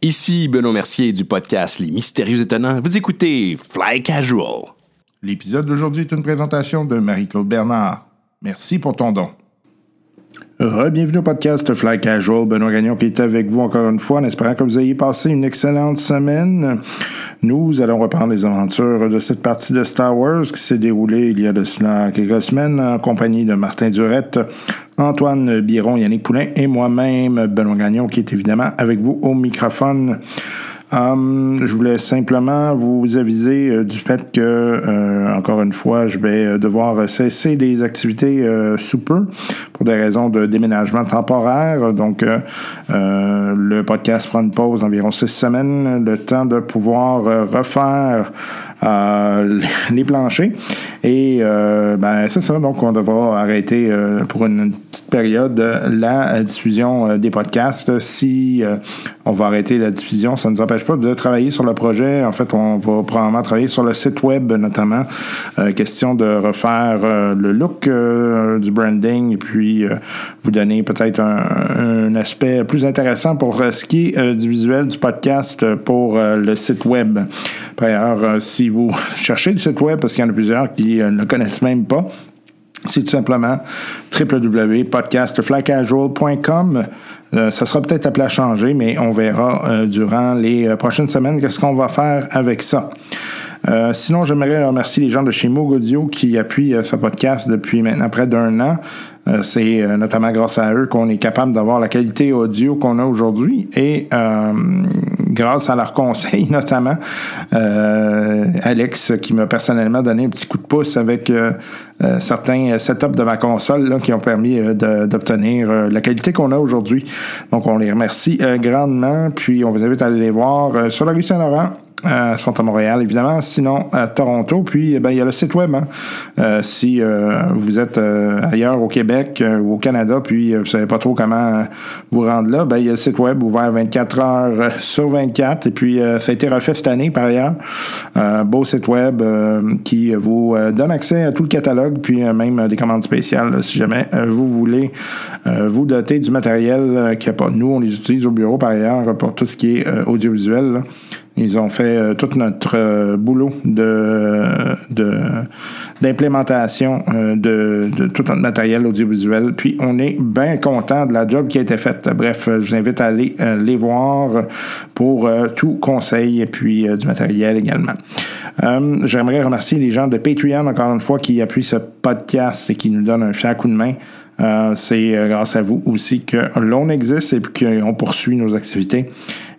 Ici Benoît Mercier du podcast Les Mystérieux Étonnants. Vous écoutez Fly Casual. L'épisode d'aujourd'hui est une présentation de Marie-Claude Bernard. Merci pour ton don. Bienvenue au podcast Fly Casual. Benoît Gagnon qui est avec vous encore une fois en espérant que vous ayez passé une excellente semaine. Nous allons reprendre les aventures de cette partie de Star Wars qui s'est déroulée il y a de cela quelques semaines en compagnie de Martin Durette, Antoine Biron, Yannick Poulain et moi-même, Benoît Gagnon, qui est évidemment avec vous au microphone. Um, je voulais simplement vous aviser euh, du fait que, euh, encore une fois, je vais euh, devoir cesser des activités sous peu pour des raisons de déménagement temporaire. Donc, le podcast prend une pause d'environ six semaines, le temps de pouvoir refaire les planchers. Et ben, c'est ça, donc on devra arrêter pour une période la diffusion des podcasts. Si on va arrêter la diffusion, ça ne nous empêche pas de travailler sur le projet. En fait, on va probablement travailler sur le site web, notamment. Euh, question de refaire euh, le look euh, du branding et puis vous donner peut-être un, aspect plus intéressant pour ce qui est du visuel du podcast pour le site web. Par ailleurs, si vous cherchez le site web, parce qu'il y en a plusieurs qui ne le connaissent même pas, c'est tout simplement www.podcastflycasual.com. Euh, ça sera peut-être appelé à changer, mais on verra euh, durant les euh, prochaines semaines qu'est-ce qu'on va faire avec ça. sinon, j'aimerais remercier les gens de chez Moog Audio qui appuient ce podcast depuis maintenant près d'un an. Euh, c'est euh, notamment grâce à eux qu'on est capable d'avoir la qualité audio qu'on a aujourd'hui et euh, grâce à leurs conseils notamment. Alex qui m'a personnellement donné un petit coup de pouce avec certains setups de ma console qui ont permis d'obtenir la qualité qu'on a aujourd'hui. Donc on les remercie grandement. Puis on vous invite à aller les voir sur la rue Saint-Laurent euh, sont à Montréal, évidemment. Sinon, à Toronto. Puis, eh ben, il y a le site web. Hein. Euh, si euh, vous êtes euh, ailleurs au Québec ou au Canada, puis vous savez pas trop comment vous rendre là, ben, il y a le site web ouvert 24 heures sur 24. Et puis, ça a été refait cette année, par ailleurs. Beau site web qui vous donne accès à tout le catalogue, puis même des commandes spéciales, si jamais vous voulez vous doter du matériel qu'il n'y a pas. Nous, on les utilise au bureau, par ailleurs, pour tout ce qui est audiovisuel. Ils ont fait euh, tout notre euh, boulot de, d'implémentation euh, de, tout notre matériel audiovisuel. Puis on est bien content de la job qui a été faite. Bref, je vous invite à aller les voir pour tout conseil et puis du matériel également. j'aimerais remercier les gens de Patreon, encore une fois, qui appuient ce podcast et qui nous donnent un fier coup de main. c'est grâce à vous aussi que l'on existe et qu'on poursuit nos activités.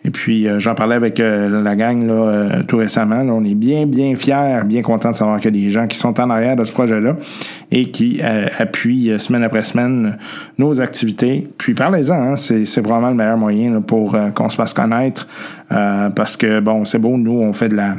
Et puis, euh, j'en parlais avec euh, la gang là, euh, tout récemment. on est bien, bien fiers, bien contents de savoir qu'il y a des gens qui sont en arrière de ce projet-là et qui appuient semaine après semaine nos activités. Puis, parlez-en, hein, c'est vraiment le meilleur moyen pour qu'on se fasse connaître. parce que, bon, c'est beau, nous, on fait de la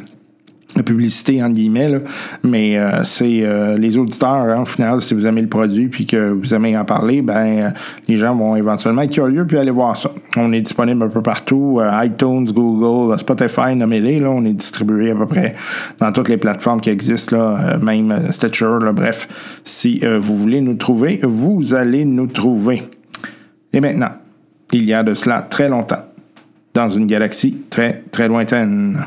publicité entre guillemets mais euh, c'est euh, les auditeurs hein, au final si vous aimez le produit puis que vous aimez en parler ben euh, les gens vont éventuellement être curieux puis aller voir ça. On est disponible un peu partout iTunes Google Spotify nommez-les là. On est distribué à peu près dans toutes les plateformes qui existent là même Stitcher là, bref si vous voulez nous trouver vous allez nous trouver. Et maintenant il y a de cela très longtemps dans une galaxie très très lointaine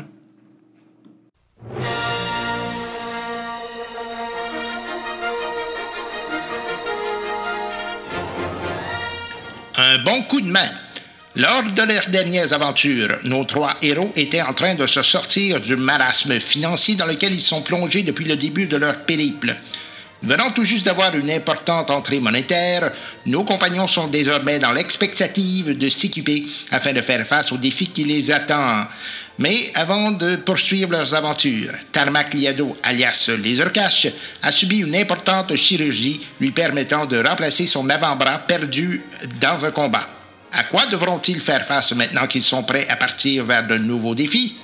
Un bon coup de main. Lors de leurs dernières aventures, nos trois héros étaient en train de se sortir du marasme financier dans lequel ils sont plongés depuis le début de leur périple. Venant tout juste d'avoir une importante entrée monétaire, nos compagnons sont désormais dans l'expectative de s'équiper afin de faire face aux défis qui les attendent. Mais avant de poursuivre leurs aventures, Tarmac Liado, alias Lasercash, a subi une importante chirurgie lui permettant de remplacer son avant-bras perdu dans un combat. À quoi devront-ils faire face maintenant qu'ils sont prêts à partir vers de nouveaux défis?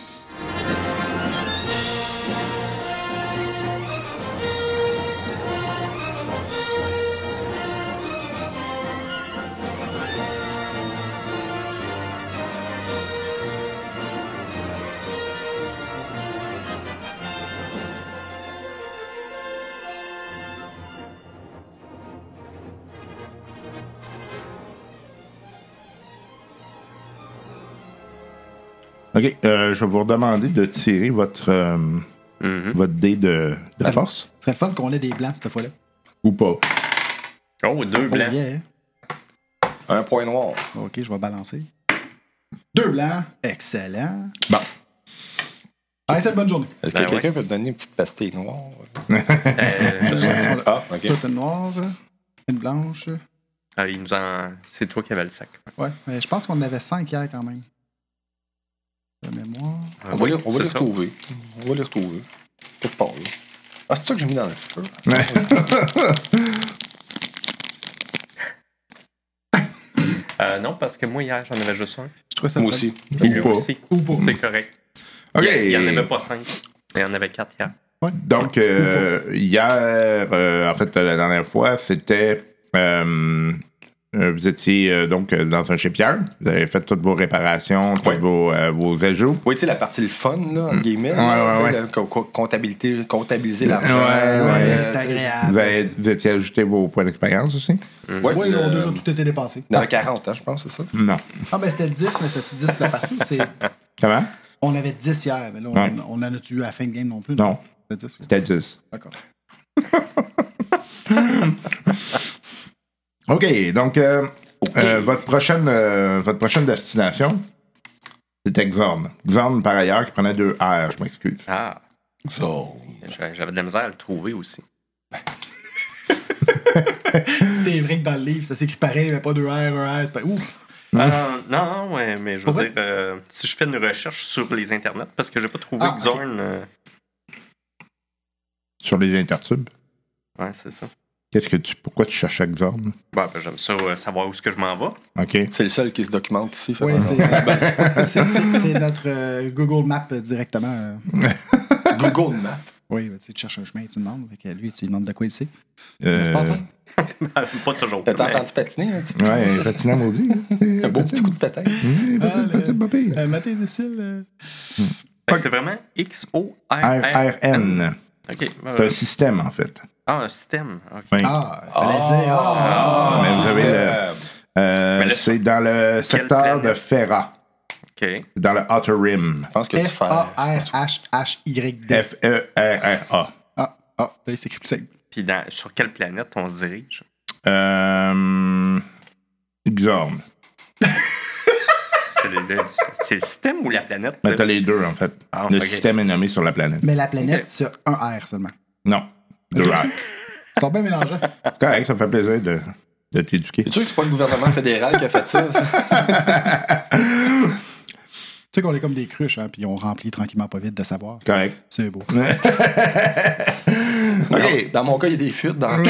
OK, euh, je vais vous demander de tirer votre, euh, Mhm. votre dé de, de Ça- force. Ce serait fun qu'on ait des blancs cette fois-là. Ou pas. Oh, deux Oh, blancs. yeah. Un point noir. OK, je vais balancer. Deux blancs. Excellent. Bon. Arrêtez une bonne journée. Est-ce Ben que quelqu'un peut me donner une petite pastille noire? Euh, Ah, ok. Toute une noire, une blanche. ah, il nous en... C'est toi qui avais le sac. Ouais, mais je pense qu'on en avait cinq hier quand même. De mémoire. Ah, On va, oui, les, on va c'est les ça. retrouver. On va les retrouver. Quelque part, là. Ah, c'est ça que j'ai mis dans le feu? Euh, non, parce que moi, hier, j'en avais juste un. Je trouvais ça Moi aussi. Ou lui pas. aussi. Ou pas. C'est correct. Il n'y en avait pas cinq. Il y en avait quatre hier. Donc, euh, hier, euh, en fait, la dernière fois, c'était. euh, vous étiez euh, donc euh, dans un shipyard. Vous avez fait toutes vos réparations, tous Oui. vos, euh, vos ajouts. Oui, tu sais, la partie le fun, là, entre guillemets. Ouais, là, ouais, ouais. la comptabilité, comptabiliser l'argent. Ouais, Ouais, ouais. c'était agréable. Vous, avez, vous étiez ajouté vos points d'expérience aussi? Oui, on a déjà tout été dépassé. Dans le 40, hein, je pense, c'est ça? Non. Ah, ben c'était 10, mais c'était 10 la partie. ou c'est- Comment? On avait 10 hier, mais là, on, en a-tu eu à la fin de game non plus? Non. C'était 10. C'était 10. D'accord. OK, donc, euh, euh, votre, prochaine, euh, votre prochaine destination, c'était Xorn. Xorn, par ailleurs, qui prenait deux R, je m'excuse. Ah, Ça. j'a- j'avais de la misère à le trouver aussi. C'est vrai que dans le livre, ça s'écrit pareil, mais pas deux R, un R. C'est pas. Ouh! Ah, non, non, ouais, mais je veux dire, euh, si je fais une recherche sur les internets, parce que j'ai pas trouvé Ah. Xorn. euh, Sur les intertubes. Ouais, c'est ça. Qu'est-ce que tu, pourquoi tu cherchais Xorn? Bah, ben, j'aime ça, euh, savoir où est-ce que je m'en vais. OK. C'est le seul qui se documente ici. Oui, que- c'est, notre euh, Google Map euh, directement. euh. Google Maps. Oui, ben, tu sais, tu cherches un chemin, tu demandes. Fait que lui, tu lui demandes de quoi il sait. Euh, pas toi? pas toujours. T'as mais- entendu patiner un petit peu? ouais, patinant maudit. hein? Un beau petit coup de patin. Mmh, Ah, Petit, papier. Un matin difficile. euh. Que C'est vraiment X-O-R-R. C'est un système, en fait. Ah, un système. Ok. Oui. Ah, fallait dire. Ah, mais vous avez le- Euh, là, c'est dans le secteur de Ferra, Ok. dans le Outer Rim. Je pense que tu fais. F-A-R-H-H-Y-D. F-E-R-R-A. Ah, ah, là, c'est écrit plus simple. Puis dans- sur quelle planète on se dirige? Euh, Xorn. C'est le, c'est système ou la planète? Mais là? t'as les deux, en fait. Ah, le système est nommé sur la planète. Mais la planète, sur un R seulement. Non. Deux R. Ils sont bien mélangés. Correct, ça me fait plaisir de, de t'éduquer. Es-tu sûr que c'est pas le gouvernement fédéral qui a fait ça? ça? Tu sais qu'on est comme des cruches, hein, puis on remplit tranquillement pas vite de savoir. Correct. C'est beau. Dans mon cas, il y a des fuites dans le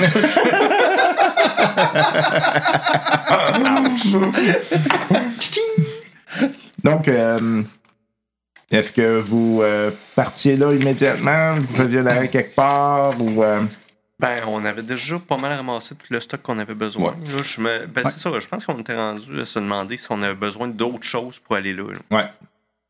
Donc, euh, est-ce que vous euh, partiez là immédiatement? Vous faisiez l'arrêt quelque part? Ou, euh, Ben, on avait déjà pas mal ramassé tout le stock qu'on avait besoin. Là, je me... ben, C'est ça, je pense qu'on était rendu à se demander si on avait besoin d'autres choses pour aller là. là. Ouais.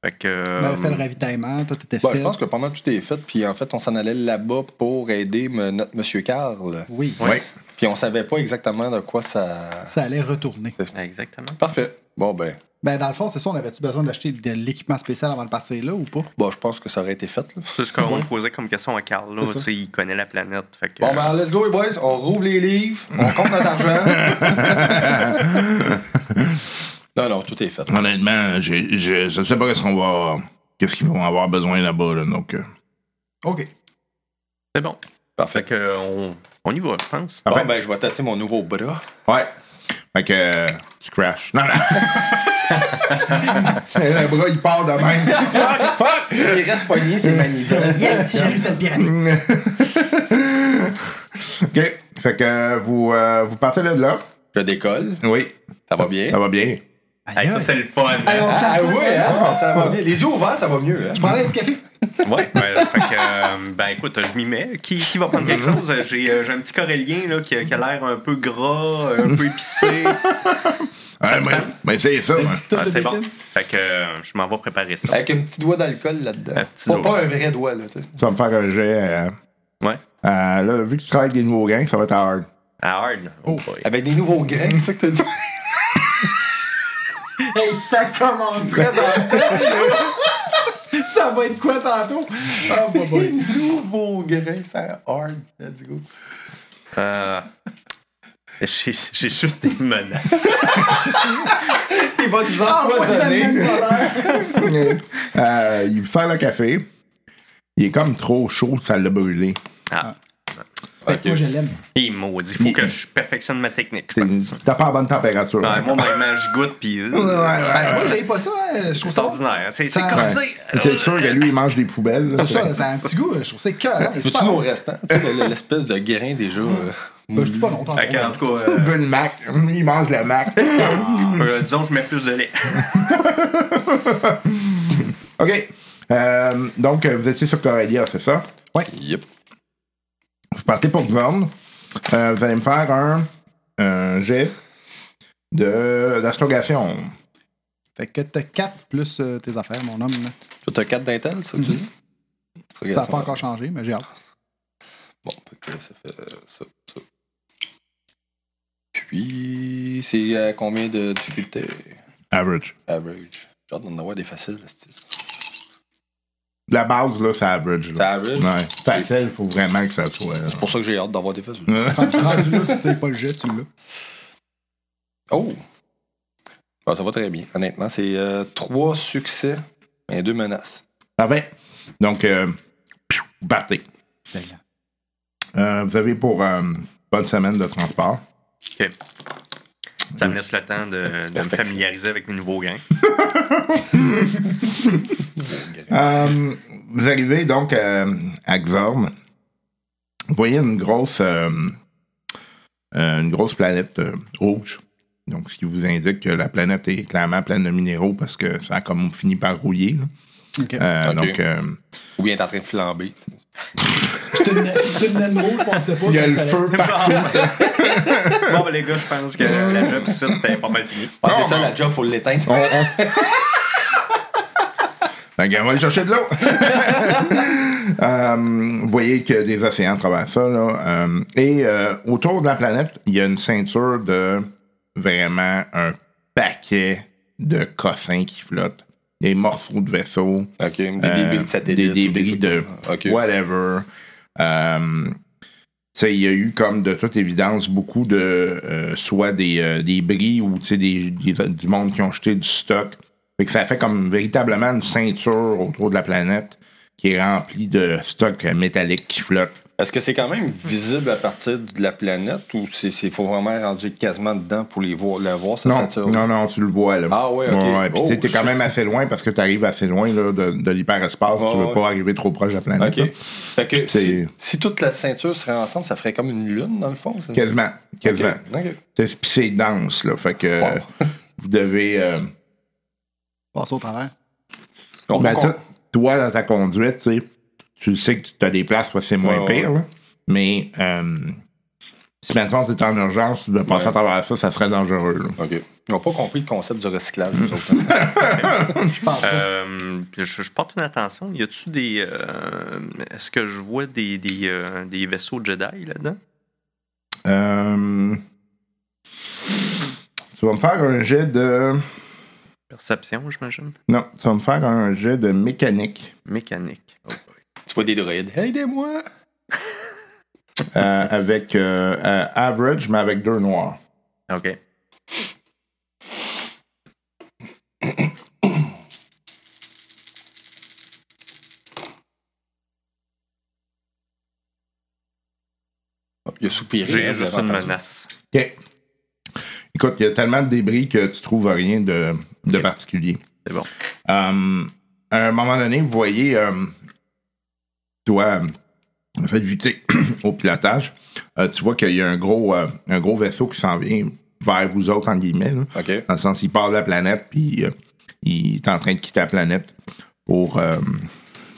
Fait que. On avait fait le ravitaillement, tout était Bon, fait. je pense que pas mal tout est fait. Puis en fait, on s'en allait là-bas pour aider me- notre monsieur Carl. Oui. Ouais. Puis on savait pas exactement de quoi ça. ça allait retourner. Exactement. Parfait. Bon, ben, Ben, dans le fond, c'est ça, on avait-tu besoin d'acheter de l'équipement spécial avant de partir là ou pas? bon, je pense que ça aurait été fait. là. C'est ce qu'on posait comme question à Carl. Là, il connaît la planète. Fait que, Bon, ben, let's go, les boys. On rouvre les livres. On compte notre argent. non, non, tout est fait. Honnêtement, je ne sais pas qu'est-ce qu'on va. Qu'est-ce qu'ils vont avoir besoin là-bas. Là, donc, euh, OK. c'est bon. Fait que, on, on y va, je pense. Bon, Enfin. ben, je vais tester mon nouveau bras. ouais. Fait que. euh, tu crashes. Non, non. le bras, il part de même. fuck, fuck! Il reste poigné, c'est manivelle. Yes, j'ai réussi à le pirater. OK. Fait que vous, euh, vous partez de là. Je décolle. Oui. Ça va bien? Ça va bien. Hey, ça, c'est le fun. Hey, on Ah oui, hein? Ça va bien. Les yeux ouverts, ça va mieux. Hein? Je un petit café. Ouais, que, euh, ben écoute, je m'y mets. Qui, qui va prendre quelque chose? J'ai euh, j'ai un petit corélien là, qui a l'air un peu gras, un peu épicé. Ouais, mais, c'est ça. Touche Ah, c'est bon. Fait que euh, je m'en vais préparer ça. Avec un petit doigt d'alcool là-dedans. Un petit Pas, doigt. pas un vrai doigt, là. tu sais. Tu vas me faire un jet. euh, Ouais. euh, là, vu que tu travailles avec des nouveaux gangs, ça va être hard. À hard? Oh boy. Avec des nouveaux grains, c'est ça que t'as dit? Hey, ça commencerait dans le temps. Ça va être quoi tantôt? Ah, bah, bah. Nouveau grain, ça hard. Let's go. Euh, J'ai j'ai juste des menaces. Il va nous Ah, ouais, empoisonner. Euh, il vous sert le café. Il est comme trop chaud, ça l'a brûlé. Ah, Fait que moi, je l'aime. il maudit. Faut que je perfectionne ma technique. T'as pas à bonne température. Ouais, moi, même, je goûte, puis. euh, Ben, moi, j'avais pas ça. hein. Je trouve C'est ça. ordinaire. C'est corsé. C'est sûr que lui, il mange des poubelles. C'est ça, c'est un petit goût. Je trouve ça cœur. Veux-tu nos restants? L'espèce de grain déjà. Euh, Ben, je dis pas non, t'en Fait que, en tout cas, Il euh, veut le Mac. Il mange le Mac. euh, disons, je mets plus de lait. OK. Euh, donc, euh, vous étiez sur Coradia, c'est ça? Yep. Vous partez pour Zorn. Euh, vous allez me faire un, un jet de- d'astrogation. Fait que t'as 4 plus euh, tes affaires, mon homme. là. Toi, t'as 4 d'intel, ça que tu dis? Ça n'a pas encore changé, mais j'ai hâte. Bon, fait que ça fait euh, ça. Puis, c'est à combien de difficulté? Average. Average. J'ai hâte d'en avoir des faciles. c'est- La base, là, c'est average. C'est Là. average? Ouais. Facile, il faut vraiment que ça soit. C'est pour ça que j'ai hâte d'avoir des faciles. euh, Rendu rendu là, tu sais pas le jet, tu l'as. Oh! Ça va très bien. Honnêtement, c'est 3 succès et 2 menaces. Parfait. Donc, euh. Euh, vous avez pour euh, bonne semaine de transport. Ok. Ça me laisse le temps de, de me familiariser avec mes nouveaux grains. Euh, vous arrivez donc euh, à Xorn. Vous voyez une grosse, euh, une grosse planète euh, rouge. Donc, ce qui vous indique que la planète est clairement pleine de minéraux parce que ça a comme fini par rouiller. là. Euh. Donc, euh, Ou bien t'es en train de flamber. C'est une, une je pensais pas. il y a que le feu partout. bon, ben, les gars, je pense que la job ici était pas mal finie. Ah, c'est ça, la job, faut l'éteindre. On- on- on va aller chercher de l'eau. Euh, vous voyez qu'il y a des océans à travers ça. Là. Euh, et euh, autour de la planète, il y a une ceinture de vraiment un paquet de cossins qui flottent. Des morceaux de vaisseaux. OK, des euh, débris de satellites. Des débris de comme ça. OK. whatever. Euh, il y a eu comme de toute évidence beaucoup de euh, soit des, euh, des bris ou des, des- du monde qui ont jeté du stock. Fait que ça fait comme véritablement une ceinture autour de la planète qui est remplie de stock métallique qui flotte. Est-ce que c'est quand même visible à partir de la planète ou c'est c'est- faut vraiment rentrer quasiment dedans pour les voir, la voir, ça Non, ceinture? non, non, tu le vois là. Ah ouais, ok. Ouais, puis Oh, tu sais, t'es quand même assez loin parce que tu arrives assez loin là, de, de l'hyperespace. tu Ouais, veux ouais. pas arriver trop proche de la planète. là. OK. Fait que si, toute la ceinture serait ensemble, ça ferait comme une lune, dans le fond? ça? Quasiment, quasiment. OK. OK. C'est- Puis c'est dense, là. Fait que Wow. vous devez. euh, Passer au travers. Ben, tu- toi, dans ta conduite, tu sais, tu sais que tu as des places où c'est moins Ouais, pire, là. mais euh, si maintenant tu es en urgence, de passer Ouais. à travers ça, ça serait dangereux. là. OK. Ils n'ont pas compris le concept du recyclage, Mm. autres. hein. Je pense pas. Euh, puis je, je porte une attention. Y a-tu des. euh, Est-ce que je vois des, des, euh, des vaisseaux Jedi là-dedans? Euh, tu vas me faire un jet de. Perception, j'imagine? Non, tu vas me faire un jet de mécanique Mécanique. Oh. Tu vois des droïdes. Aidez-moi! euh, avec euh, euh, average, mais avec deux noirs. OK. Il a soupiré. J'ai juste une menace. OK. Écoute, il y a tellement de débris que tu trouves rien de, de particulier. C'est bon. À un moment donné, vous voyez, toi, en fait, sais, au pilotage, euh, tu vois qu'il y a un gros, euh, un gros vaisseau qui s'en vient vers vous autres, en guillemets. là. OK. dans le sens, il part de la planète, puis euh, il est en train de quitter la planète pour,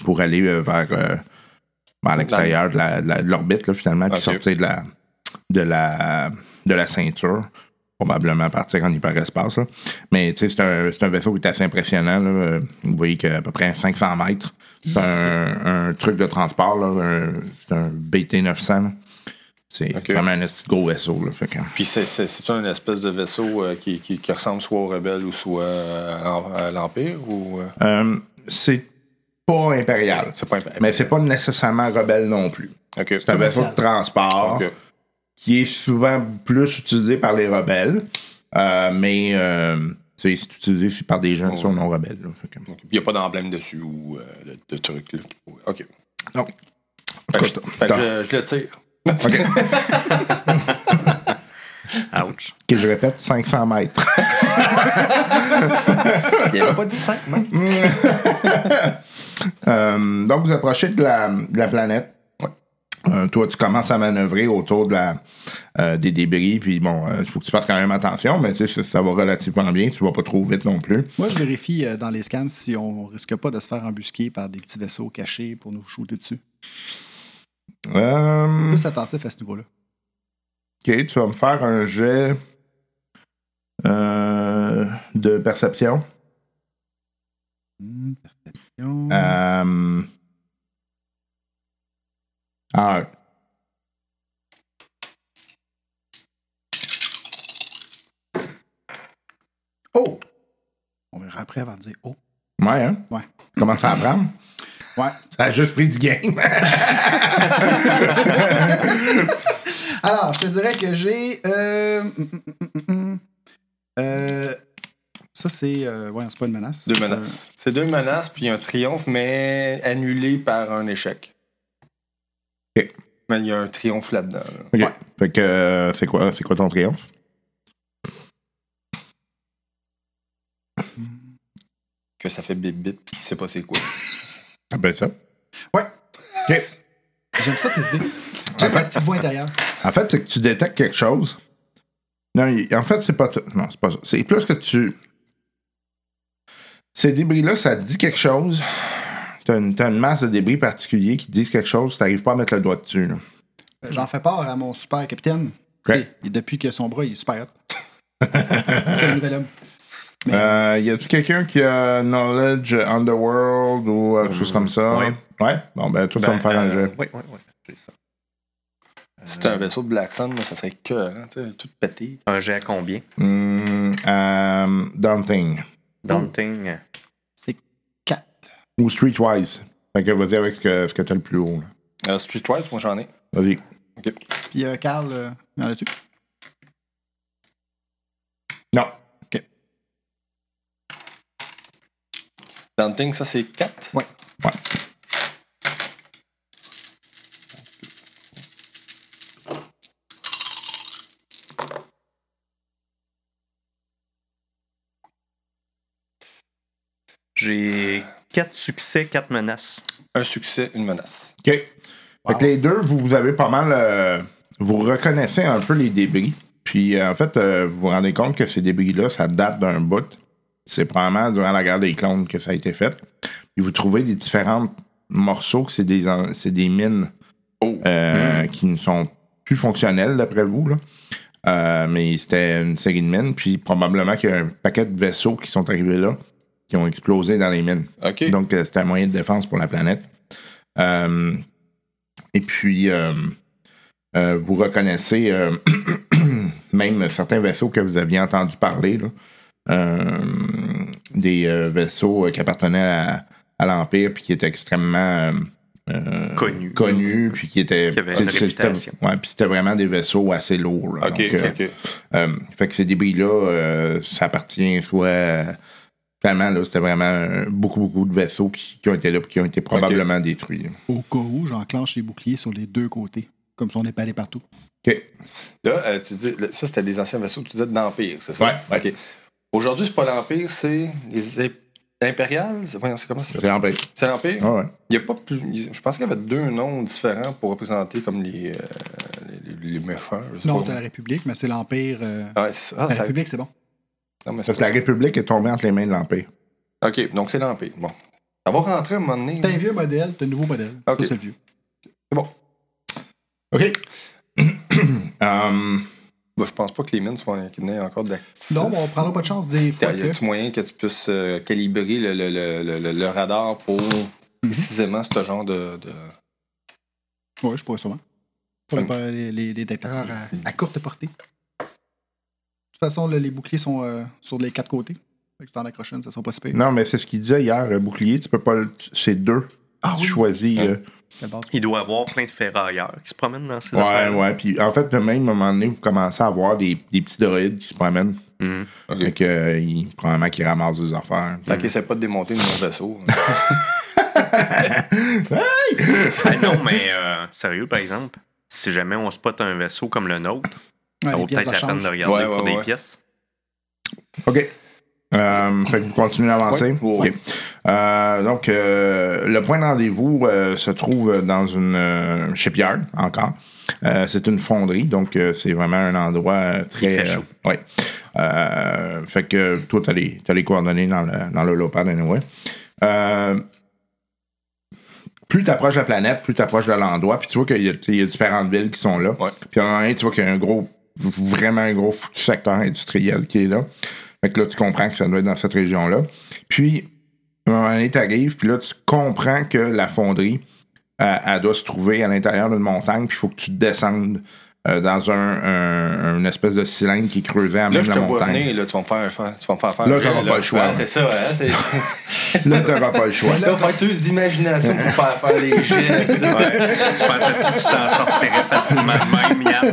pour aller vers, vers l'extérieur de la- de la- de l'orbite, finalement, puis sortir de la, de, la, de la ceinture. Probablement partir en hyperespace. là. Mais c'est un, un vaisseau qui est assez impressionnant. là. Vous voyez qu'à peu près 500 mètres. C'est un, un truc de transport. C'est un BT-900. là. C'est Ok. vraiment un gros vaisseau. Là. Fait que- Puis c'est- c'est c'est un espèce de vaisseau euh, qui, qui, qui ressemble soit aux rebelles ou soit euh, à l'Empire ou. euh? C'est pas impérial. C'est pas impérial. Mais c'est pas nécessairement rebelle non plus. C'est un vaisseau de transport. Qui est souvent plus utilisé par les rebelles, euh, mais euh, c'est utilisé par des gens qui sont non rebelles. là. Fait que- Donc, Il n'y a pas d'emblème dessus ou euh, de, de truc. Là. OK. Non. Fait que, je, tout cas, fait que je, je le tire. Ouch. Ok, je répète, 500 mètres. Il n'y avait pas de 5, même. Euh, donc, vous approchez de la, de la planète. Euh, toi, tu commences à manœuvrer autour de la, euh, des débris, puis bon, il faut que tu fasses quand même attention, mais tu sais, ça, ça va relativement bien, tu vas pas trop vite non plus. Moi, je vérifie euh, dans les scans si on risque pas de se faire embusquer par des petits vaisseaux cachés pour nous shooter dessus. Euh, Plus attentif à ce niveau-là. ok, tu vas me faire un jet euh, de perception. Hmm, perception. Euh, ah, Oh! On verra après avant de dire oh. ouais, hein? Ouais. Commence à apprendre. Ouais. Ça a juste pris du game. Alors, je te dirais que j'ai. Euh, hum, hum, hum. Euh, ça, c'est. Euh, ouais, c'est pas une menace. Deux menaces. C'est deux menaces, puis un triomphe, mais annulé par un échec. Ok. Mais il y a un triomphe là-dedans. là. Ok. Ouais. Fait que euh, c'est quoi, c'est quoi ton triomphe? Que ça fait bip bip, puis tu sais pas c'est quoi. Ah ben ça. Ouais. Ok. J'aime ça, tes idées. J'aime la petite voix intérieure. En fait, c'est que tu détectes quelque chose. Non, il- en fait, c'est pas ça. Non, c'est pas ça. C'est plus que tu. Ces débris-là, ça te dit quelque chose. T'as une, t'as une masse de débris particuliers qui disent quelque chose, t'arrives pas à mettre le doigt dessus. là. Euh, J'en fais part à mon super capitaine. Ok. Et, et depuis que son bras il est super hot. c'est le nouvel homme. Mais Euh, y a-tu quelqu'un qui a knowledge underworld ou euh, quelque chose comme ça? ouais. Ouais? Bon, ben, toi, ça me faire un jet. Oui, oui, oui. J'ai ça. Si c'était un vaisseau de Black Sun, ça serait cœur, hein, tu sais, tout pété. Un jet à combien? Hmm, euh, Daunting. Daunting. C'est 4. Ou Streetwise. Fait que vas-y avec ce que, ce que t'as le plus haut. là. Euh, Streetwise, moi j'en ai. Vas-y. Puis euh, Carl, euh, y en a-tu? Non. Daunting, ça c'est 4. Ouais. Ouais. J'ai 4 succès, 4 menaces. Un succès, une menace. OK. Fait que les deux, vous, vous avez pas mal. euh, vous reconnaissez un peu les débris. Puis, euh, en fait, euh, vous vous rendez compte que ces débris-là, ça date d'un bout. C'est probablement durant la guerre des clones que ça a été fait. Puis, vous trouvez des différents morceaux que c'est des, en- c'est des mines Oh. euh, qui ne sont plus fonctionnelles, d'après vous. Là. Euh, mais c'était une série de mines. Puis, probablement qu'il y a un paquet de vaisseaux qui sont arrivés là, qui ont explosé dans les mines. Donc, euh, c'était un moyen de défense pour la planète. Euh, et puis, euh, euh, vous reconnaissez même certains vaisseaux que vous aviez entendu parler, là. Des vaisseaux qui appartenaient à, à l'Empire, puis qui étaient extrêmement Connus. connus, puis qui étaient. Qui c'était-. Ouais, puis c'était vraiment des vaisseaux assez lourds. là. Donc, fait que ces débris-là, ça appartient soit. euh, Finalement, là, c'était vraiment euh, beaucoup, beaucoup de vaisseaux qui, qui ont été là et qui ont été probablement détruits. Au cas où, j'enclenche les boucliers sur les deux côtés. Comme si on n'est pas allé partout. OK. Là, euh, tu dis, là, ça c'était des anciens vaisseaux, tu disais de l'Empire, c'est ça? Ouais, ouais. OK. Aujourd'hui, c'est pas l'Empire, c'est les Imp- impériales? C'est voyons, c'est comment ça? C'est l'empire. C'est l'Empire? Ouais. Il y a pas plus. Je pense qu'il y avait deux noms différents pour représenter comme les, euh, les, les méchants. Je sais Non, t'as la République, mais c'est l'Empire. euh, Ah, ouais. Ah, la ça- République, c'est bon. Non, mais Parce c'est que la République est tombée entre les mains de l'Empire. OK, donc c'est l'Empire. Bon. Ça va rentrer à un moment donné. T'as un vieux modèle, t'as un nouveau modèle. Ok. Ça, c'est le vieux. OK. Um, Bah, je pense pas que les mines soient ait encore d'actifs. Non, mais on prendra pas de chance des fois Y que. a-tu moyen que tu puisses euh, calibrer le, le, le, le- radar pour précisément ce genre de. de... Oui, je pourrais sûrement. Pour Hum. les, les, les détecteurs à, à courte portée. De toute façon, là, les boucliers sont euh, sur les quatre côtés. Fait que si t'en accroches une, ça sera pas si pire. Non, mais c'est ce qu'il disait hier, euh, bouclier, tu peux pas le. C'est deux. Ah tu oui? choisis. euh, base? Il doit y avoir plein de ferrailleurs qui se promènent dans ces Ouais, affaires. ouais. Puis en fait, même à un moment donné, vous commencez à avoir des, des petits droïdes qui se promènent. Mhm. Ok. Fait que, euh, ils- probablement qu'ils ramassent des affaires. Tant qu'il essaie pas de démonter mon vaisseau. Ah non, mais euh, sérieux, par exemple, si jamais on spot un vaisseau comme le nôtre, ça vaut peut-être la peine change. de regarder Ouais, pour ouais, des pièces. OK. Euh, fait que vous continuez à avancer. Ouais, ouais, OK. Euh, donc, euh, le point de rendez-vous euh, se trouve dans une euh, shipyard, encore. Euh, c'est une fonderie, donc euh, c'est vraiment un endroit très. Il fait chaud. euh, ouais. Euh, fait que toi, tu as, les, les coordonnées dans le, dans le anyway. Euh, plus tu approches de la planète, plus tu approches de l'endroit, puis tu vois qu'il y, a- il y a différentes villes qui sont là. Ouais. Puis à un moment donné, tu vois qu'il y a un gros, vraiment un gros secteur industriel qui est là. Fait que là, tu comprends que ça doit être dans cette région-là. Puis, à un moment donné, tu arrives, puis là, tu comprends que la fonderie, elle doit se trouver à l'intérieur d'une montagne, puis il faut que tu descendes euh, dans un, un- une espèce de cylindre qui est creusé à Là, même je la te montagne. venir, là, tu vas me faire, faire- tu vas me faire faire. Là, un jet, t'auras pas le choix, c'est ça, hein, c'est. Là, tu n'auras pas le choix. Là, faut être juste d'imagination pour faire faire les jets. Ouais. tu pensais que tu t'en sortirais facilement de même, Yann?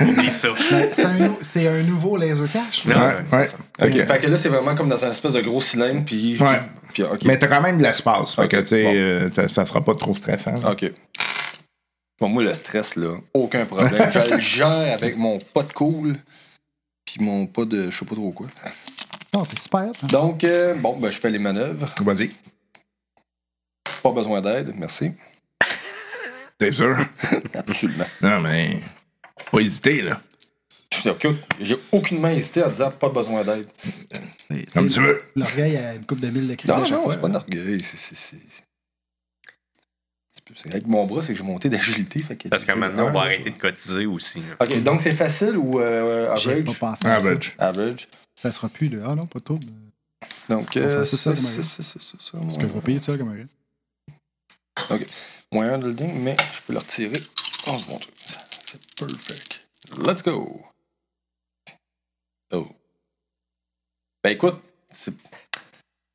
Non, oublie ça. C'est un, un nouveau laser cache. Non, Ouais, ouais, ça. Ok, Ok. fait que là, c'est vraiment comme dans un espèce de gros cylindre, puis. Ouais. puis ok. Mais tu as quand même de l'espace. Fait que, tu sais, bon. euh, ça- ça sera pas trop stressant. Ok. Bon, moi, le stress, là, aucun problème. je le gère avec mon pas de cool, puis mon pas de je sais pas trop quoi. Oh, t'es super. hein? Donc, euh, bon, ben, je fais les manœuvres. Vas-y. Pas besoin d'aide, merci. T'es sûr? Absolument. non, mais. Pas hésiter, là. J'ai aucunement hésité en disant pas besoin d'aide. Comme tu veux. L'orgueil a une coupe de mille de crédit Non, à non, c'est pas un orgueil. C'est- Avec mon bras, c'est que j'ai monté d'agilité. fait que- Parce que maintenant, on va arrêter de cotiser aussi. là. Ok, donc c'est facile ou euh, J'ai average? pas pensé à ça. Average. Average. Ça sera plus de. Ah non, pas trop. Donc, On euh, faire ça, ça, ça, ça, comme un- ça, ça, ça, ça, Parce que je vais payer tout seul comme un gars. Un de le ding, mais je peux le retirer. Oh, mon truc. C'est perfect. Let's go. Oh. Ben écoute, c'est.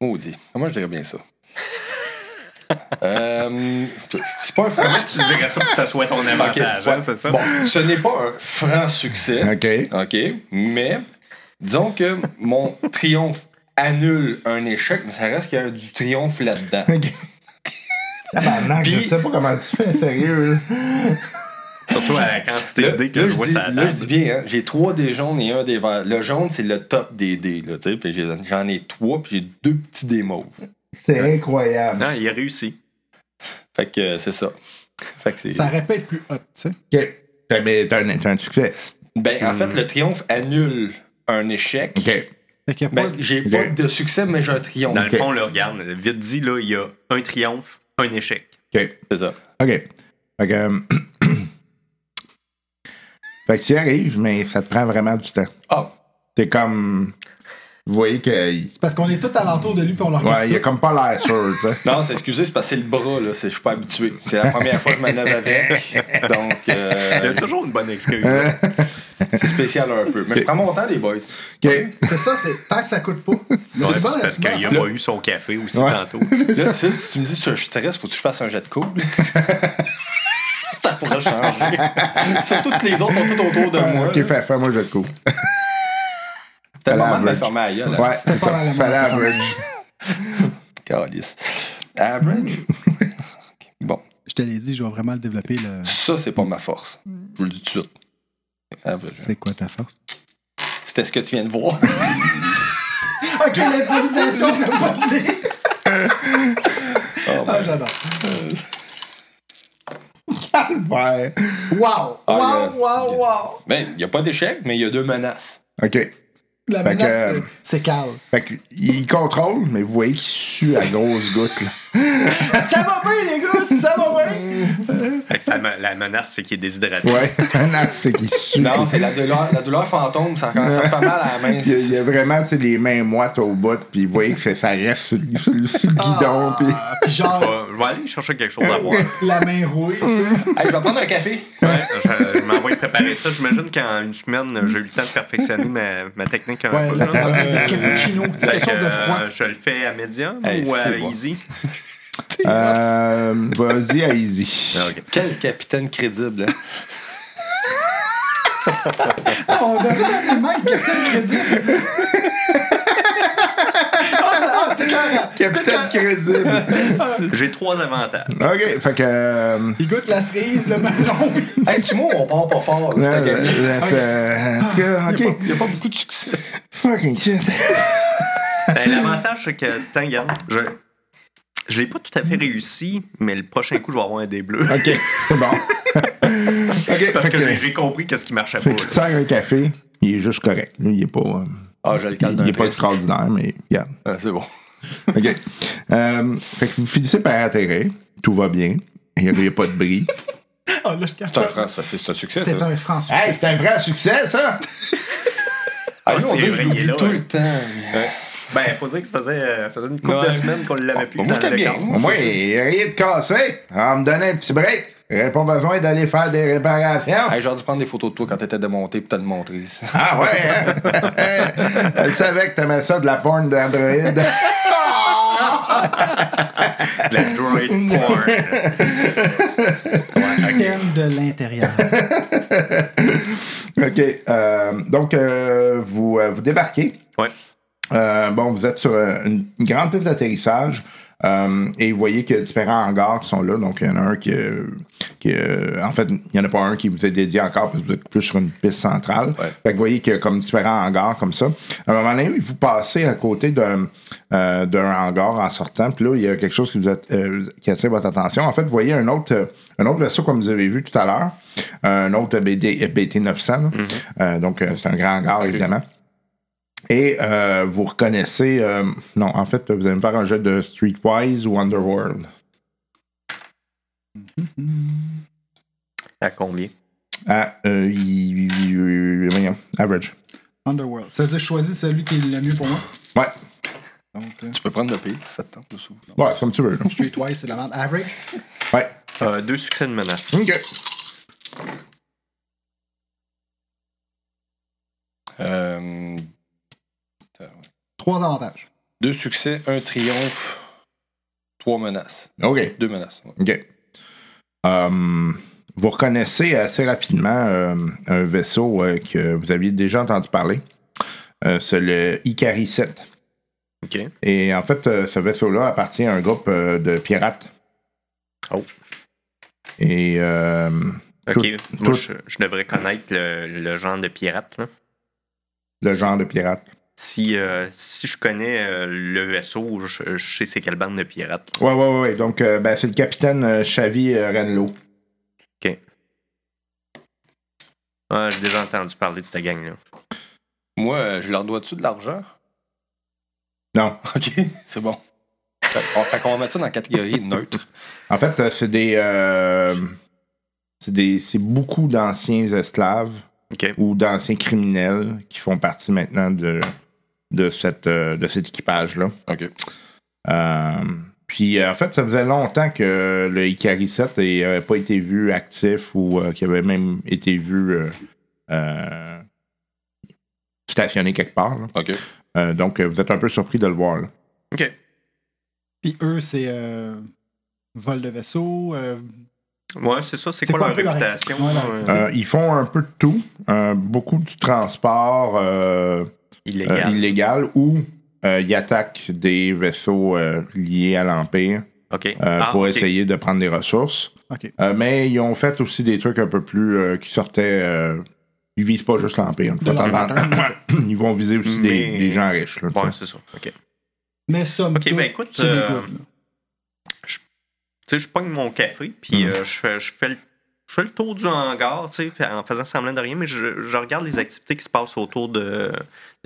Maudit. Comment je dirais bien ça? Euh, c'est pas un franc Tu dirais ça pour que ça soit ton avantage, hein, c'est ça? Bon, ce n'est pas un franc succès. OK. OK, mais disons que mon triomphe annule un échec, mais ça reste qu'il y a du triomphe là-dedans. OK. Tabarnak, je Puis- sais pas comment tu fais, sérieux. Surtout à la quantité Là, de dés que là, je je vois la là, je dis bien, hein, j'ai trois dés jaunes et un des verts. Le jaune, c'est le top des dés, là, tu sais, puis j'ai- j'en ai trois, puis j'ai deux petits dés mauves. C'est incroyable. Non, il a réussi. Fait que euh, c'est ça. Fait que. Ça aurait pu être plus hot, tu sais. OK. T'as mais t'as un, succès. Ben, en fait, le triomphe annule un échec. OK. Fait qu'il y a pas Ben, de- j'ai Ok. pas de succès, mais j'ai un triomphe. Dans le fond, là, regarde, vite dit, là, il y a un triomphe, un échec. OK. C'est ça. OK. Fait que. euh, fait que tu y arrives, mais ça te prend vraiment du temps. Ah, T'es comme. Vous voyez que. C'est parce qu'on est tout alentour de lui puis on le regarde Ouais, il a comme pas l'air sûr, tu sais. non, c'est excusez, c'est parce que c'est le bras, là. c'est- Je suis pas habitué. C'est la première fois que je manœuvre avec. Donc, Il y euh, a toujours une bonne excuse. c'est spécial un peu. Mais je prends mon temps, les boys. C'est ça, c'est tant que ça coûte pas. Ouais, c'est parce qu'il a pas eu son café aussi Ouais. tantôt. Là, si si tu me dis que je stresse, faut que je fasse un jet de cool. ça pourrait changer. Surtout que les autres sont tout autour de moi. OK, fais, fais-moi je te coupe. T'as le moment de fermer à gueule. Ouais, c'est pas la Fallait average. Calice. Average? Bon, Je te l'ai dit, je vais vraiment le développer. Le... ça, c'est pas ma force. Je vous le dis tout de suite. Average. C'est quoi ta force? C'était ce que tu viens de voir. Ok, l'improvisation de Oh, Ah, j'adore. Ouais. Wow! Ah, Wow, wow, wow! Mais il n'y a pas d'échec, mais il y a deux menaces. OK. La menace, euh, c'est- c'est Carl. Fait que, il contrôle, mais vous voyez qu'il sue à grosses gouttes, là. Ça va bien, les gars, ça va bien! La, me- la menace, c'est qu'il est déshydraté. Ouais, un as, c'est qui sue. Non, c'est la douleur, la douleur fantôme, ça, ça fait mal à la main. Il y, a, il y a vraiment tu sais, les mains moites au bout, puis vous voyez que ça ça reste sur, le- sur le- sur le guidon. puis- Ah, puis genre, Euh, je vais aller chercher quelque chose à boire. la main rouée, tu sais. Hey, je vais prendre un café. Ouais, je, je m'envoie préparer ça. J'imagine qu'en une semaine, j'ai eu le temps de perfectionner ma, ma technique un Ouais, peu. la là. cappuccino, Fait quelque que, chose de froid. euh, je le fais à médium Hey, ou à bon. easy? Euh, Vas-y Easy. Ah, ok. Quel capitaine crédible. hein? On devrait tellement être capitaine crédible. Ah, ça- ah, c'était clair. Capitaine crédible. J'ai trois avantages. OK, fait que. euh, Il goûte la cerise, le melon. Hey, tu moi, on part pas fort, là, cette game. euh, euh, en tout cas, OK. Il n'y a pas beaucoup de succès. Fucking shit. Ben, L'avantage, c'est que, je, je l'ai pas tout à fait réussi, mais le prochain coup, je vais avoir un dé bleu. OK, c'est bon. OK, Parce que que. j'ai- compris qu'est-ce qui marchait pas. sert un café, il est juste correct. Lui, il est pas. euh, Ah, je le il, cale d'un il est pas extraordinaire, mais regarde. Ah, c'est bon. OK. Euh, fait que vous finissez par atterrir. Tout va bien. Il n'y a, pas de bris. Ah, là, je cache C'est un, ça, c'est un succès, C'est un franc Hey, succès. c'est un vrai succès, ça! Ah, Ah, on c'est dit que je l'oublie tout ouais. le temps. Ouais. Ben, faut dire que ça faisait, euh, faisait une couple Ouais. de semaines qu'on l'avait plus Moi, dans j'étais bien. il a rien de cassé. On va me donner un petit break. J'aurais pas besoin d'aller faire des réparations. Hey, J'aurais dû prendre des photos de toi quand t'étais démonté pour te le montrer. ça. Ah ouais, hein? Elle savait que t'aimais ça de la porn d'Android. La droid porn. Thème de l'intérieur. OK. euh, donc, euh, vous, euh, vous débarquez. Ouais. Euh, bon, vous êtes sur euh, une, une grande piste d'atterrissage. euh, et vous voyez qu'il y a différents hangars qui sont là. Donc, il y en a un qui, euh, qui, euh, en fait, il n'y en a pas un qui vous est dédié encore parce que vous êtes plus sur une piste centrale. Ouais. Fait que vous voyez qu'il y a comme différents hangars comme ça. À un moment donné, vous passez à côté d'un euh, d'un hangar en sortant. Puis là, il y a quelque chose qui, vous a- euh, qui attire votre attention. En fait, vous voyez un autre, un autre vaisseau comme vous avez vu tout à l'heure. Un autre BD, BT-900. là. Euh, donc, c'est un grand hangar, évidemment. Et euh, vous reconnaissez... euh, non, en fait, vous allez me faire un jeu de Streetwise ou Underworld. À combien? Ah, euh, average. Underworld. Ça veut dire que je choisis celui qui est le mieux pour moi? Ouais, Donc, euh, Tu peux prendre le pays ça te tente dessous. ouais comme tu veux. Streetwise, c'est la merde. Average? Ouais. Euh, deux succès de menace. OK. Euh, Trois avantages. deux succès, un triomphe, trois menaces. OK. Deux menaces. ouais. OK. Euh, vous reconnaissez assez rapidement euh, un vaisseau euh, que vous aviez déjà entendu parler. Euh, c'est le Ikari 7. OK. Et en fait, euh, ce vaisseau-là appartient à un groupe euh, de pirates. Oh. Et euh, OK. Tout- Moi, tout- je, je devrais connaître le, le genre de pirate. Là. le genre de pirate. Si, euh, si je connais euh, le vaisseau, je, je sais c'est quelle bande de pirates. Ouais, ouais, ouais, ouais. Donc, euh, ben, c'est le capitaine euh, Chavi Renlo. Ah, J'ai déjà entendu parler de cette gang-là. Moi, je leur dois dessus de l'argent? Non. OK, c'est bon. Fait on- fait qu'on va mettre ça dans la catégorie neutre. En fait, c'est des. euh, c'est des. C'est beaucoup d'anciens esclaves OK. ou d'anciens criminels qui font partie maintenant de, de, cette, euh, de cet équipage-là. OK. Euh, puis, euh, en fait, ça faisait longtemps que le Ikari 7 n'avait pas été vu actif ou euh, qu'il avait même été vu euh, euh, stationné quelque part. là. OK. Euh, donc, vous êtes un peu surpris de le voir. là. OK. Puis eux, c'est euh, vol de vaisseau. euh, Ouais, c'est ça. C'est quoi, quoi leur un peu leur réputation? ouais, leur ils font un peu de tout. Euh, beaucoup du transport euh, illégal. euh, illégal ou euh, ils attaquent des vaisseaux euh, liés à l'Empire OK. euh, Ah, pour essayer de prendre des ressources. Euh, mais ils ont fait aussi des trucs un peu plus euh, qui sortaient. euh, ils visent pas juste l'Empire. Ils vont viser aussi des, Mais- des gens riches. là, Ouais, c'est ça. OK. Mais ça, Ok, ben écoute, euh, sais, je pogne mon café, puis Mhm. euh, je, fais, je fais le je fais le tour du hangar, tu sais, en faisant semblant de rien, mais je, je regarde les activités qui se passent autour de,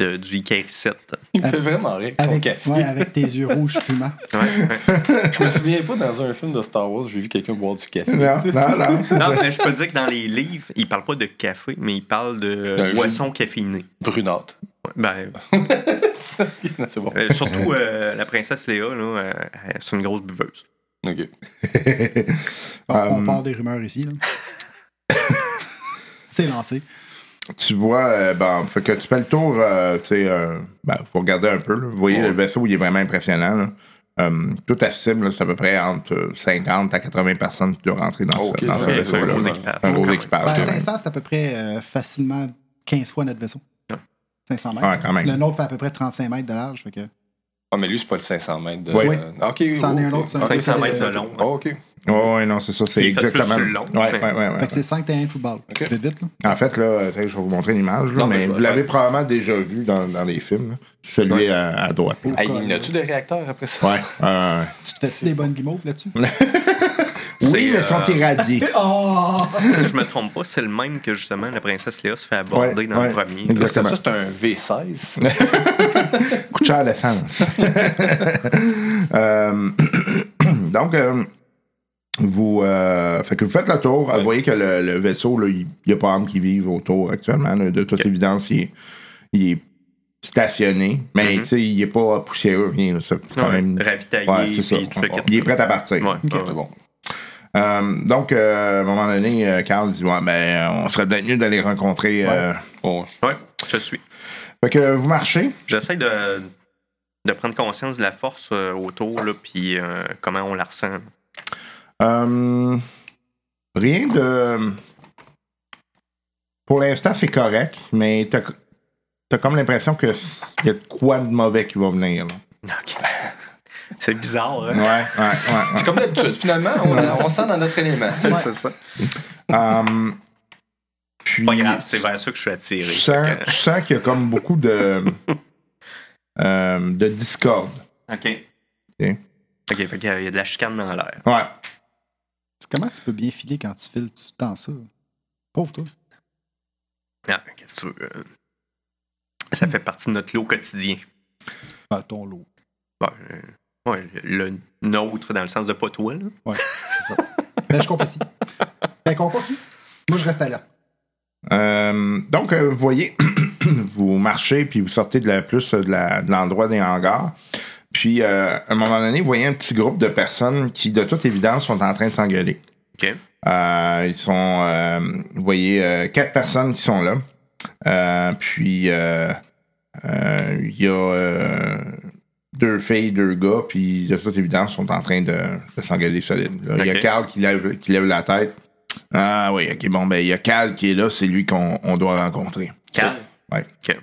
de- du IKR-7. Il me fait vraiment rire avec son Avec, café. ouais, avec tes yeux rouges fumants. Ouais, ouais. Je me souviens pas dans un film de Star Wars, j'ai vu quelqu'un boire du café. Non, non, mais je peux dire que dans les livres, ils parlent pas de café, mais ils parlent de boisson caféinée. Brunâtre. Ouais, Ben, C'est bon. euh, surtout euh, la princesse Léa, là, euh, c'est une grosse buveuse. Ok. On, on Um, part des rumeurs ici. là. C'est lancé. Tu vois, euh, bon, fait que tu fais le tour, euh, tu sais, euh, ben, faut regarder un peu. là. Vous voyez, Ouais. le vaisseau, il est vraiment impressionnant. là. Euh, tout estime, là, c'est à peu près entre 50 à 80 personnes qui doivent rentrer dans ce, dans ce un vaisseau-là. gros là. équipage. Un gros équipage. Ben, là. 500, c'est à peu près euh, facilement 15 fois notre vaisseau. Ouais. 500 mètres. Ouais, quand même. Le nôtre fait à peu près 35 mètres de large. Fait que... Ah, mais lui, c'est pas le 500 mètres de. Oui. euh, Ok, C'en est un autre, c'est un Ok. 500 c'est- mètres de long. Ah, ok. Ouais, ouais, non, c'est ça, c'est Il exactement. plus long, ouais, mais- ouais, ouais, ouais. Fait que c'est 5 terrains de football. Ok. Vite, vite. Là. En fait, là, sais, je vais vous montrer l'image, là, Non, mais vous l'avez probablement déjà vu dans, dans les films. là. Celui Ouais. à, à droite. là. Hey, y a-tu des réacteurs après ça? Ouais. euh, Tu te fais des bonnes guimauves là-dessus? oui, mais euh, sont irradiés. Oh! si je me trompe pas, c'est le même que justement la princesse Léa se fait aborder Ouais, dans ouais. le premier. Exact. Ça, Exactement. c'est un V16. Coûte cher l'essence. Euh, donc, euh, vous, euh, fait que vous faites le tour. Ouais. Vous voyez que le, le vaisseau, là, il n'y a pas d'hommes qui vivent autour actuellement. là. de toute évidence, il est, il est stationné, mais Mhm. tu sais, il n'est pas poussiéreux, rien. là. C'est quand Ouais, même. ravitaillé, Ouais, ça. tout. Il est prêt à partir. Ouais, Ok, ouais. c'est bon. Euh, donc, euh, à un moment donné, euh, Carl dit ouais, ben, on serait peut-être mieux d'aller rencontrer. euh, Bon. Ouais, je suis. Fait que vous marchez. J'essaie de, de prendre conscience de la force euh, autour, là, puis euh, comment on la ressent. Euh, rien de. Pour l'instant, c'est correct, mais t'as as comme l'impression qu'il y a de quoi de mauvais qui va venir. là. Ok. C'est bizarre, Ouais, hein? ouais, ouais. C'est comme d'habitude, finalement, on, on se sent dans notre élément. C'est ça. Euh, puis, Pas grave, c'est vers ça que je suis attiré. tu sens, qu'il y a comme beaucoup de. euh, de discorde. Ok. Ok. Ok, fait il y a de la chicane dans l'air. Ouais. Comment tu peux bien filer quand tu files tout le temps ça? Pauvre toi. Ah, qu'est-ce que tu veux? euh, Ça fait partie de notre lot quotidien. Ah, ton lot. Euh, ouais, le nôtre dans le sens de pas toi, là. Ouais, c'est ça. Ben, je compatis. Fait qu'on continue. Moi, je reste alerte. Euh, donc, euh, vous voyez, vous marchez, puis vous sortez de la, plus de la- de l'endroit des hangars. Puis, euh, à un moment donné, vous voyez un petit groupe de personnes qui, de toute évidence, sont en train de s'engueuler. OK. Euh, ils sont, euh, vous voyez, quatre personnes qui sont là. Puis, il y a deux filles, deux gars, puis de toute évidence, sont en train de, de s'engueuler solide. Il y a. Carl qui lève, qui lève la tête. Ah oui, ok, bon, ben, il y a Cal qui est là, c'est lui qu'on on doit rencontrer. Cal? Ouais. OK.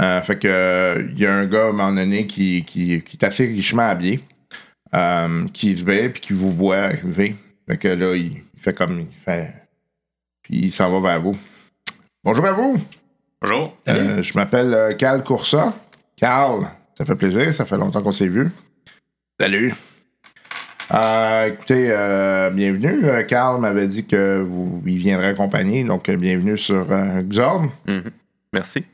Euh, fait que il y a un gars à un moment donné qui, qui, qui est assez richement habillé, euh, qui se met puis qui vous voit arriver. Fait que là, il, il fait comme il fait. Puis il s'en va vers vous. Bonjour à vous! Bonjour. Euh, je m'appelle Cal Coursa. Carl, ça fait plaisir, ça fait longtemps qu'on s'est vu. Salut! Euh, écoutez, euh, bienvenue. Carl m'avait dit que vous il viendrait accompagner, donc bienvenue sur euh, Xorn. Mhm. Merci.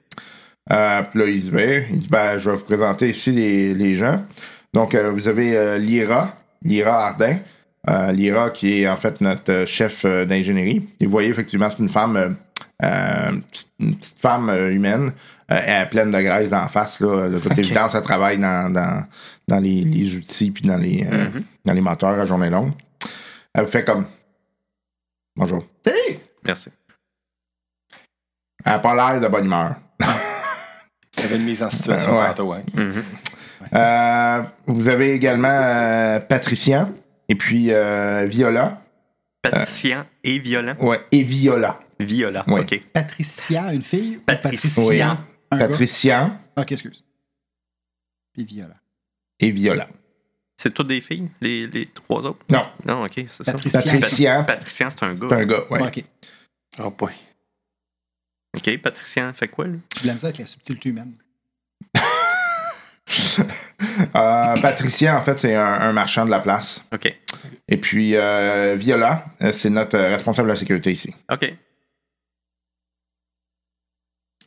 Euh, puis là, il dit ben, Je vais vous présenter ici les, les gens. Donc, euh, vous avez euh, Lyra, Lyra Ardin. Euh, Lyra, qui est en fait notre chef d'ingénierie. Et vous voyez, effectivement, c'est une femme, une petite- femme humaine. Elle est pleine de graisse d'en face. Là. De toute Ok. évidence, elle travaille dans, dans, dans les, les outils puis dans les, Mhm. dans les moteurs à journée longue. Elle vous fait comme Bonjour. Salut! Merci. Elle n'a pas l'air de bonne humeur. Il y avait une mise en situation Ouais. tantôt, hein. Mhm. Euh, vous avez également euh, Patricia et puis euh, Viola. Patricien et violent. Ouais, et Viola. Viola. Ouais. OK. Patricia, une fille? Patricia. Un gars? Patricia Ok, excuse. Puis Viola. et Viola. C'est toutes des filles, les, les trois autres? Non. Non, OK, c'est ça. Patricia. Patricia, Patricien, c'est un gars. c'est un gars. Ouais. Ok. Oh boy. OK, Patricien fait quoi, lui? Je l'aime ça avec la subtilité humaine. Euh, Patricia, en fait, c'est un, un marchand de la place. OK. Et puis, euh, Viola, euh, c'est notre responsable de la sécurité ici. OK.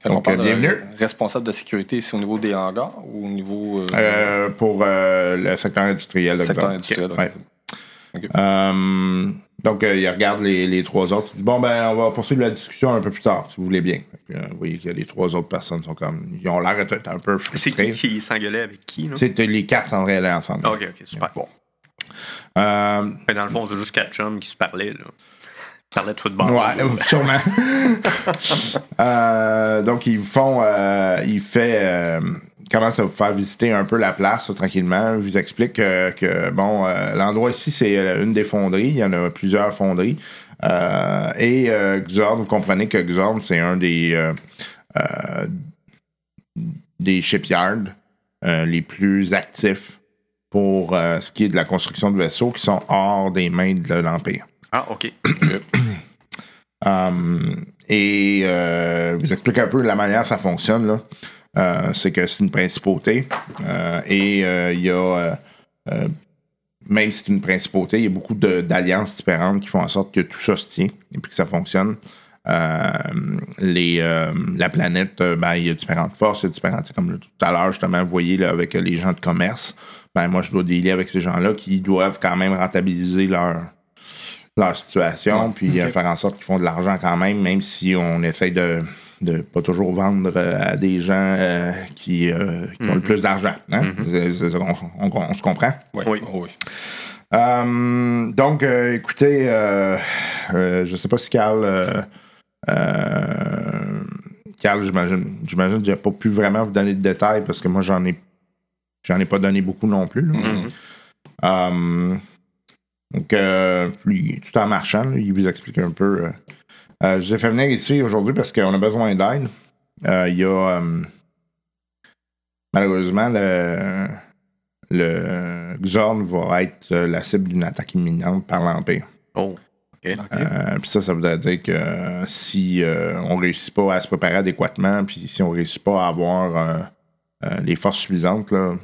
Donc, parle de bienvenue. responsable de sécurité, c'est au niveau des hangars ou au niveau euh, Euh, pour euh, le secteur industriel. secteur exemple. industriel? Ouais. Euh, donc, euh, il regarde les, les trois autres. Il dit Bon, ben, on va poursuivre la discussion un peu plus tard, si vous voulez bien. Euh, vous voyez que les trois autres personnes sont comme. Ils ont l'air d'être un peu C'est frustrés. qui qui s'engueulait avec qui, là? C'était les quatre aller ensemble. Ah, OK, OK, super. Bon. Euh, Mais dans le fond, c'est juste quatre chums qui se parlaient, là. Ils parlaient de football. Ouais, sûrement. Euh, donc, ils font. euh, il fait. Commence à vous faire visiter un peu la place tranquillement. Il vous explique que, que, bon, euh, l'endroit ici, c'est euh, une des fonderies. Il y en a plusieurs fonderies. Euh, et Xorn, vous comprenez que Xorn, c'est un des. des shipyards les plus actifs pour euh, ce qui est de la construction de vaisseaux qui sont hors des mains de l'Empire. Ah, OK. Um, et euh, je vous explique un peu la manière ça fonctionne. là. Euh, c'est que c'est une principauté. euh, et euh, il y a, même si c'est une principauté, il y a beaucoup d'alliances différentes qui font en sorte que tout ça se tient et puis que ça fonctionne. Euh, les, euh, la planète, ben, il y a différentes forces, il y a différentes. Comme tout à l'heure, justement, vous voyez là, avec les gens de commerce, ben, moi, je dois dealer avec ces gens-là qui doivent quand même rentabiliser leur, leur situation, puis euh, faire en sorte qu'ils font de l'argent quand même, même si on essaye de de pas toujours vendre euh, à des gens euh, qui, euh, qui ont le plus d'argent. hein? C'est- c'est- on, on- on se comprend? Ouais. Oui. Oh, oui. Euh, donc, euh, écoutez, euh, euh, je sais pas si Carl. euh, euh, Carl, j'imagine, j'imagine que j'ai pas pu vraiment vous donner de détails parce que moi, j'en ai, j'en ai pas donné beaucoup non plus. Mhm. Donc, euh, lui, tout en marchant, là, il vous explique un peu. Euh, je vous ai fait venir ici aujourd'hui parce qu'on a besoin d'aide. Euh, Il y a. euh, malheureusement, le, le Xorn va être la cible d'une attaque imminente par l'Empire. Oh. OK. Euh, puis ça, ça voudrait dire que euh, si euh, on réussit pas à se préparer adéquatement, puis si on réussit pas à avoir euh, euh, les forces suffisantes, là,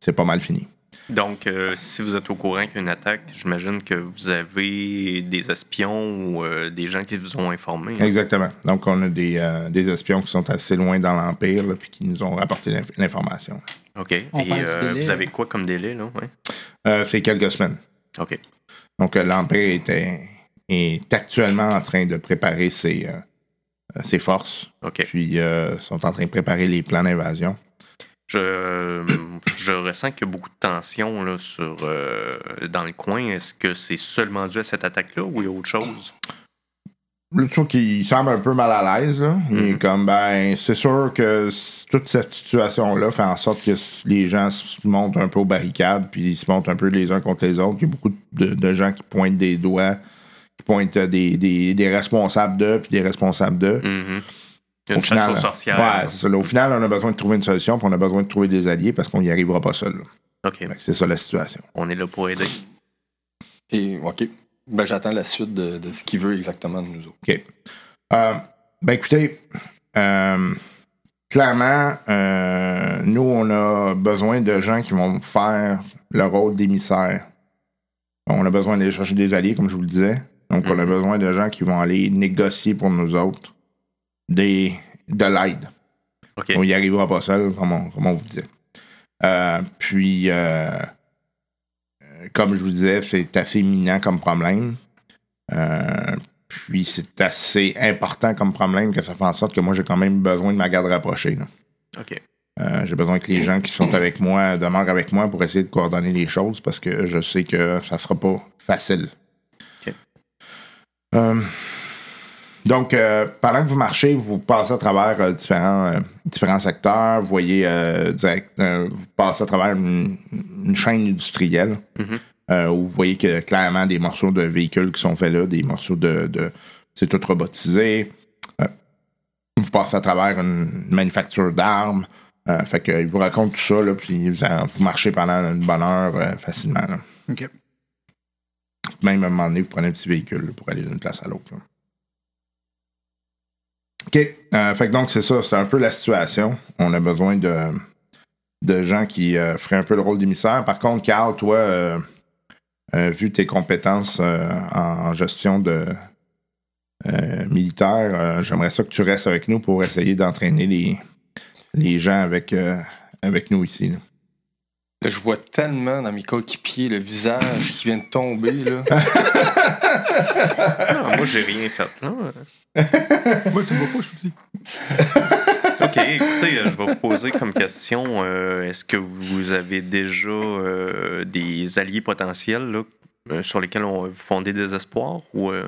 c'est pas mal fini. Donc, euh, si vous êtes au courant qu'il y a une attaque, j'imagine que vous avez des espions ou euh, des gens qui vous ont informé. hein? Exactement. Donc, on a des, euh, des espions qui sont assez loin dans l'Empire, puis qui nous ont rapporté l'inf- l'information. OK. On Et euh, vous avez là. quoi comme délai, là? Ouais. Euh, c'est quelques semaines. OK. Donc, euh, l'Empire était, est actuellement en train de préparer ses, ses forces, OK. puis euh, sont en train de préparer les plans d'invasion. Je, je ressens qu'il y a beaucoup de tension là, sur, euh, dans le coin. Est-ce que c'est seulement dû à cette attaque-là ou il y a autre chose? Le truc qui semble un peu mal à l'aise, là. il est Mhm. comme, ben, c'est sûr que toute cette situation-là fait en sorte que les gens se montent un peu aux barricades, puis ils se montent un peu les uns contre les autres. Il y a beaucoup de, de gens qui pointent des doigts, qui pointent des, des, des responsables d'eux, puis des responsables d'eux. Mhm. Il y a Au une final, chasse aux sorcières. Ouais, c'est ça. là. Au final, on a besoin de trouver une solution, puis on a besoin de trouver des alliés parce qu'on n'y arrivera pas seul. là. OK. Fait que C'est ça la situation. On est là pour aider. Et, OK. Ben, j'attends la suite de, de ce qu'il veut exactement de nous autres. OK. Euh, ben écoutez, euh, clairement, euh, nous, on a besoin de gens qui vont faire le rôle d'émissaire. On a besoin d'aller chercher des alliés, comme je vous le disais. Donc, on a Mhm. besoin de gens qui vont aller négocier pour nous autres des, de l'aide. On n'y arrivera pas seul, comme on, comme on vous disait. Euh, puis, euh, comme je vous disais, c'est assez imminent comme problème. Euh, puis, c'est assez important comme problème que ça fait en sorte que moi, j'ai quand même besoin de ma garde rapprochée. là. OK. J'ai besoin que les gens qui sont avec moi demeurent avec moi pour essayer de coordonner les choses parce que je sais que ça sera pas facile. OK. Donc, euh, pendant que vous marchez, vous passez à travers euh, différents, euh, différents secteurs. Vous voyez, euh, direct, euh, vous passez à travers une, une chaîne industrielle Mhm. euh, où vous voyez que clairement des morceaux de véhicules qui sont faits là, des morceaux de. de c'est tout robotisé. Euh, vous passez à travers une manufacture d'armes. Euh, fait que, il vous raconte tout ça, là, puis vous, en- vous marchez pendant une bonne heure euh, facilement. là. OK. Même à un moment donné, vous prenez un petit véhicule là, pour aller d'une place à l'autre. OK. Euh, fait que donc, c'est ça. C'est un peu la situation. On a besoin de, de gens qui euh, feraient un peu le rôle d'émissaire. Par contre, Carl, toi, euh, vu tes compétences en gestion de militaire, j'aimerais ça que tu restes avec nous pour essayer d'entraîner les, les gens avec, avec nous ici. Là, je vois tellement dans mes coéquipiers le visage qui vient de tomber. Là. Moi, j'ai rien fait. Là. Moi, tu me vois pas, je suis tout petit. OK, écoutez, euh, je vais vous poser comme question euh, est-ce que vous avez déjà euh, des alliés potentiels là, euh, sur lesquels on vous fondez des espoirs ou, euh,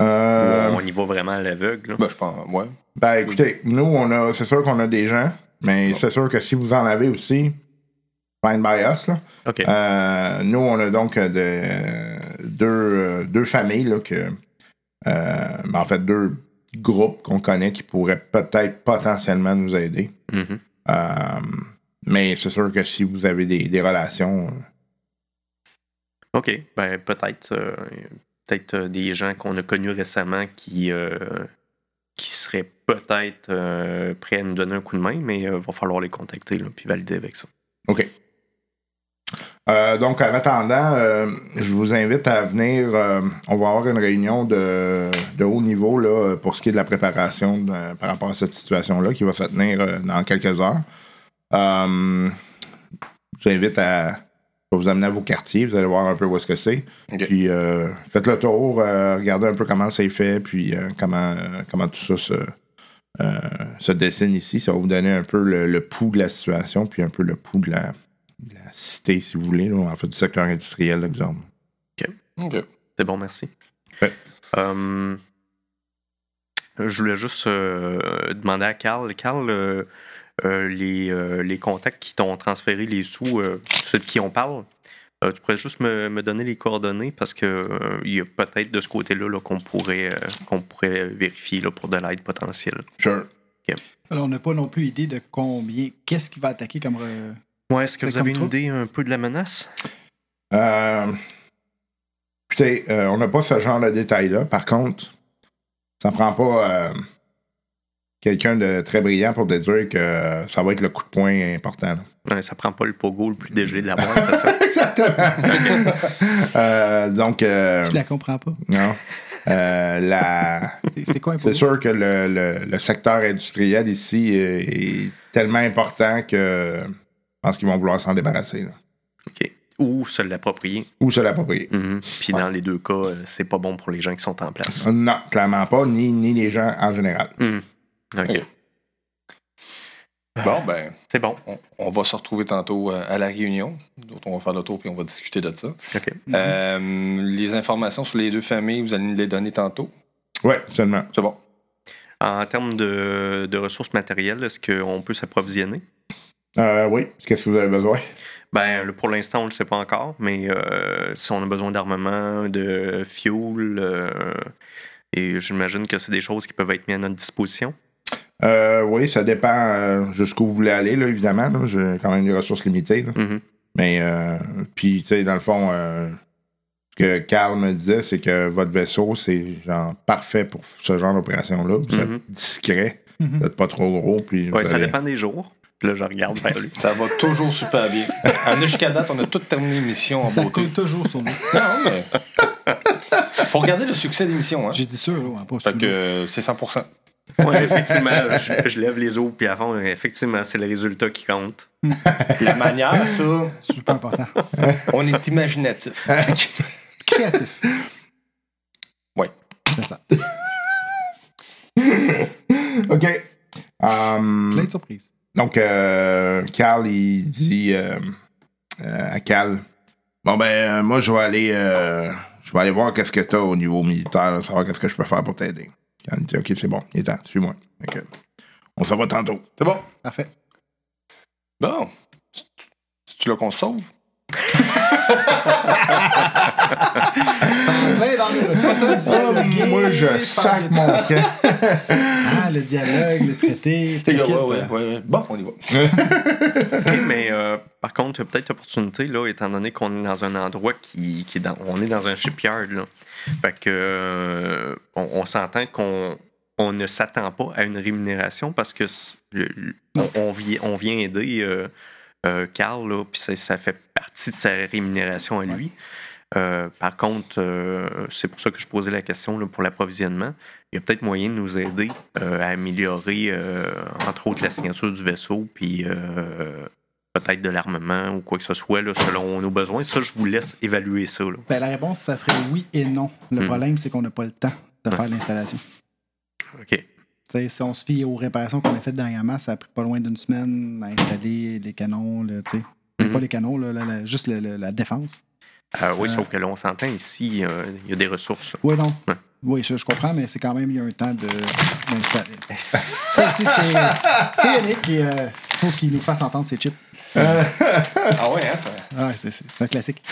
Euh, ou on y va vraiment à l'aveugle là? Ben, je pense, ouais. Ben écoutez, nous, on a, c'est sûr qu'on a des gens, mais c'est sûr que si vous en avez aussi, fine by us, là. OK. Euh, nous, on a donc euh, de- deux, euh, deux familles, là, que, euh, mais en fait, deux groupes qu'on connaît qui pourraient peut-être potentiellement nous aider. Mhm. Euh, mais c'est sûr que si vous avez des, des relations, OK. Ben, peut-être peut-être des gens qu'on a connus récemment qui, qui seraient peut-être euh, prêts à nous donner un coup de main, mais il va falloir les contacter là, puis valider avec ça. OK. Euh, donc, en attendant, euh, je vous invite à venir. euh, on va avoir une réunion de, de haut niveau là, pour ce qui est de la préparation de- par rapport à cette situation-là qui va se tenir dans quelques heures. Je vous invite à, vous amener à vos quartiers. Vous allez voir un peu où est-ce que c'est. Puis, faites le tour, regardez un peu comment c'est fait, puis comment, comment tout ça se, se dessine ici. Ça va vous donner un peu le, le pouls de la situation, puis un peu le pouls de la cité, si vous voulez, là, en fait, du secteur industriel, exemple. OK. C'est bon, merci. Ouais. Euh, je voulais juste euh, demander à Carl. Carl, euh, euh, les, euh, les contacts qui t'ont transféré les sous, euh, ceux de qui on parle, euh, tu pourrais juste me, me donner les coordonnées parce que euh, il y a peut-être de ce côté-là là, qu'on pourrait, euh, qu'on pourrait vérifier là, pour de l'aide potentielle. Sure. Alors, on n'a pas non plus idée de combien. Qu'est-ce qui va attaquer comme. Ouais, est-ce que vous avez une toi? idée un peu de la menace? Euh, écoutez, euh, on n'a pas ce genre de détails-là. Par contre, ça prend pas euh, quelqu'un de très brillant pour te dire que ça va être le coup de poing important. Ouais, ça prend pas le pogo le plus léger de la boîte, c'est ça? Exactement. Euh, donc, euh, Je la comprends pas. non. Euh, la, C'est sûr que le, le- le secteur industriel ici est tellement important que pense qu'ils vont vouloir s'en débarrasser. là. OK. Ou se l'approprier. Ou se l'approprier. Mhm. Puis dans les deux cas, euh, c'est pas bon pour les gens qui sont en place. Non, clairement pas, ni, ni les gens en général. Mhm. OK. Bon, ben, C'est bon. on, on va se retrouver tantôt euh, à la réunion. D'autres, on va faire le tour puis on va discuter de ça. OK. Euh, les informations sur les deux familles, vous allez nous les donner tantôt? Oui, seulement. C'est bon. En termes de, de ressources matérielles, est-ce qu'on peut s'approvisionner? Euh, oui, qu'est-ce que vous avez besoin? Ben, pour l'instant, on ne le sait pas encore, mais euh, si on a besoin d'armement, de fuel, euh, et j'imagine que c'est des choses qui peuvent être mises à notre disposition. Euh, oui, ça dépend euh, jusqu'où vous voulez aller, là, évidemment. J'ai quand même des ressources limitées. là. Mhm. Mais, puis, tu sais, dans le fond, ce que Carl me disait, c'est que votre vaisseau, c'est genre parfait pour ce genre d'opération-là. Vous êtes Mhm. Mhm. vous pas trop gros. Puis Ouais, ça allez- dépend des jours. Puis là, je regarde vers lui. Ça va toujours super bien. En jusqu'à date, on a tout terminé l'émission en Ça beauté. toujours sur nous. Non, mais. Faut regarder le succès de l'émission, hein. J'ai dit ça, là, pas Fait que c'est 100%. Ouais, effectivement, je, je lève les os, puis à fond, effectivement, c'est le résultat qui compte. La manière, ça, Super important. on est imaginatif. Créatif. Ouais. C'est ça. OK. Um, Plein de surprises. donc, euh, Carl, il dit euh, euh, à Cal Bon, ben, euh, moi, je vais aller, euh, je vais aller voir qu'est-ce que tu as au niveau militaire, là, savoir qu'est-ce que je peux faire pour t'aider. Cal il dit OK, c'est bon, il est temps, suis-moi. On s'en va tantôt. C'est bon? Parfait. Bon. C'est-tu là qu'on se sauve? Plein dans le moi, je sac mon camp. Ah, le dialogue, le traité. Ouais, t'inquiète, ouais, ouais, ouais. Bon, on y va. Mais euh, par contre, il y a peut-être opportunité, là, étant donné qu'on est dans un endroit qui, qui est dans. On est dans un shipyard, là. Fait que. euh, on, on s'entend qu'on on ne s'attend pas à une rémunération parce que c- le- le- on, on vient, on vient aider euh, Carl, là, puis ça, ça fait partie de sa rémunération à lui. Euh, par contre, euh, c'est pour ça que je posais la question là, pour l'approvisionnement. Il y a peut-être moyen de nous aider euh, à améliorer, euh, entre autres, la signature du vaisseau, puis euh, peut-être de l'armement ou quoi que ce soit, là, selon nos besoins. Ça, je vous laisse évaluer ça. là. Ben, la réponse, ça serait oui et non. Le Hmm. problème, c'est qu'on n'a pas le temps de faire l'installation. OK. Si on se fie aux réparations qu'on a faites dernièrement, ça a pris pas loin d'une semaine à installer les canons, là. Mhm. Pas les canons, là, la- la- juste le- le- la défense. Euh, oui, Euh, sauf que là, on s'entend ici, euh, il y a des ressources. Oui, non. Oui, je, je comprends, mais c'est quand même, il y a un temps de- d'installer. C'est c'est Yannick et il faut qu'il nous fasse entendre ses chips. Ah ouais, hein, ça. Ouais, c'est c'est- c'est un classique.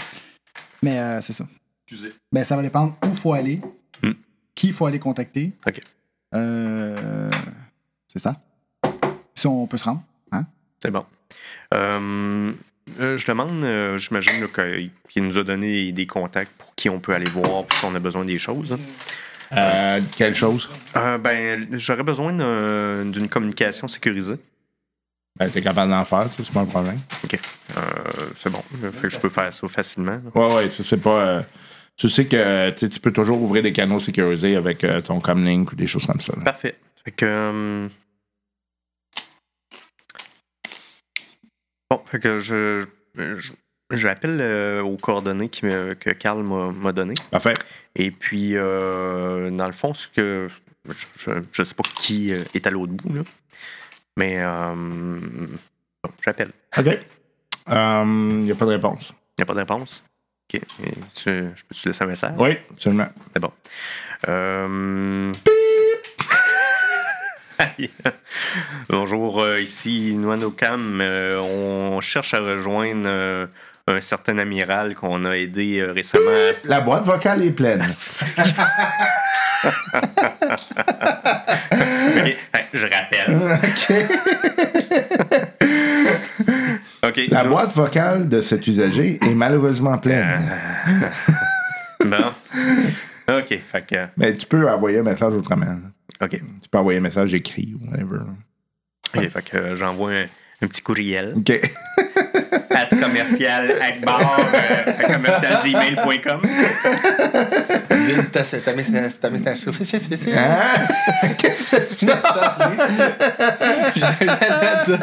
Mais euh, c'est ça. Excusez. Ben, ça va dépendre où il faut aller, Hmm. qui il faut aller contacter. OK. Euh, c'est ça. Si on peut se rendre. Hein? C'est bon. Euh, euh, je demande, j'imagine qu'il nous a donné des contacts pour qui on peut aller voir, puis si on a besoin des choses. hein. Euh, quelle chose? Euh, ben, j'aurais besoin d'un- d'une communication sécurisée. Ben, t'es capable d'en faire, ça, c'est pas un problème. OK. Euh, c'est bon. Fait que je peux faire ça facilement. Ouais, ouais, ça, c'est pas. Tu sais que tu peux toujours ouvrir des canaux sécurisés avec euh, ton Comlink ou des choses comme ça. là. Parfait. Fait que. euh, Bon, fait que je. je J'appelle euh, aux coordonnées qui me- que Carl m'a données. Parfait. Et puis, dans le fond, ce que. Je ne sais pas qui est à l'autre bout, là. Mais. euh, bon, j'appelle. OK. Il n'y a pas de réponse. Il n'y a pas de réponse. OK. Tu- je peux te laisser un message? Oui, absolument. C'est bon. Euh... Bonjour, euh, ici Noanokam. Euh, on cherche à rejoindre euh, un certain amiral qu'on a aidé euh, récemment. à- La boîte vocale est pleine. Je rappelle. La boîte vocale de cet usager est malheureusement pleine. Bon. OK. Fait que. Mais tu peux envoyer un message autrement. OK. Tu peux envoyer un message écrit ou whatever. OK. Fait que euh, j'envoie un, un petit courriel. OK. at commercial akbar euh, commercial gmail.com. Vide ta ta message. Ta message. Hein? J'allais dire,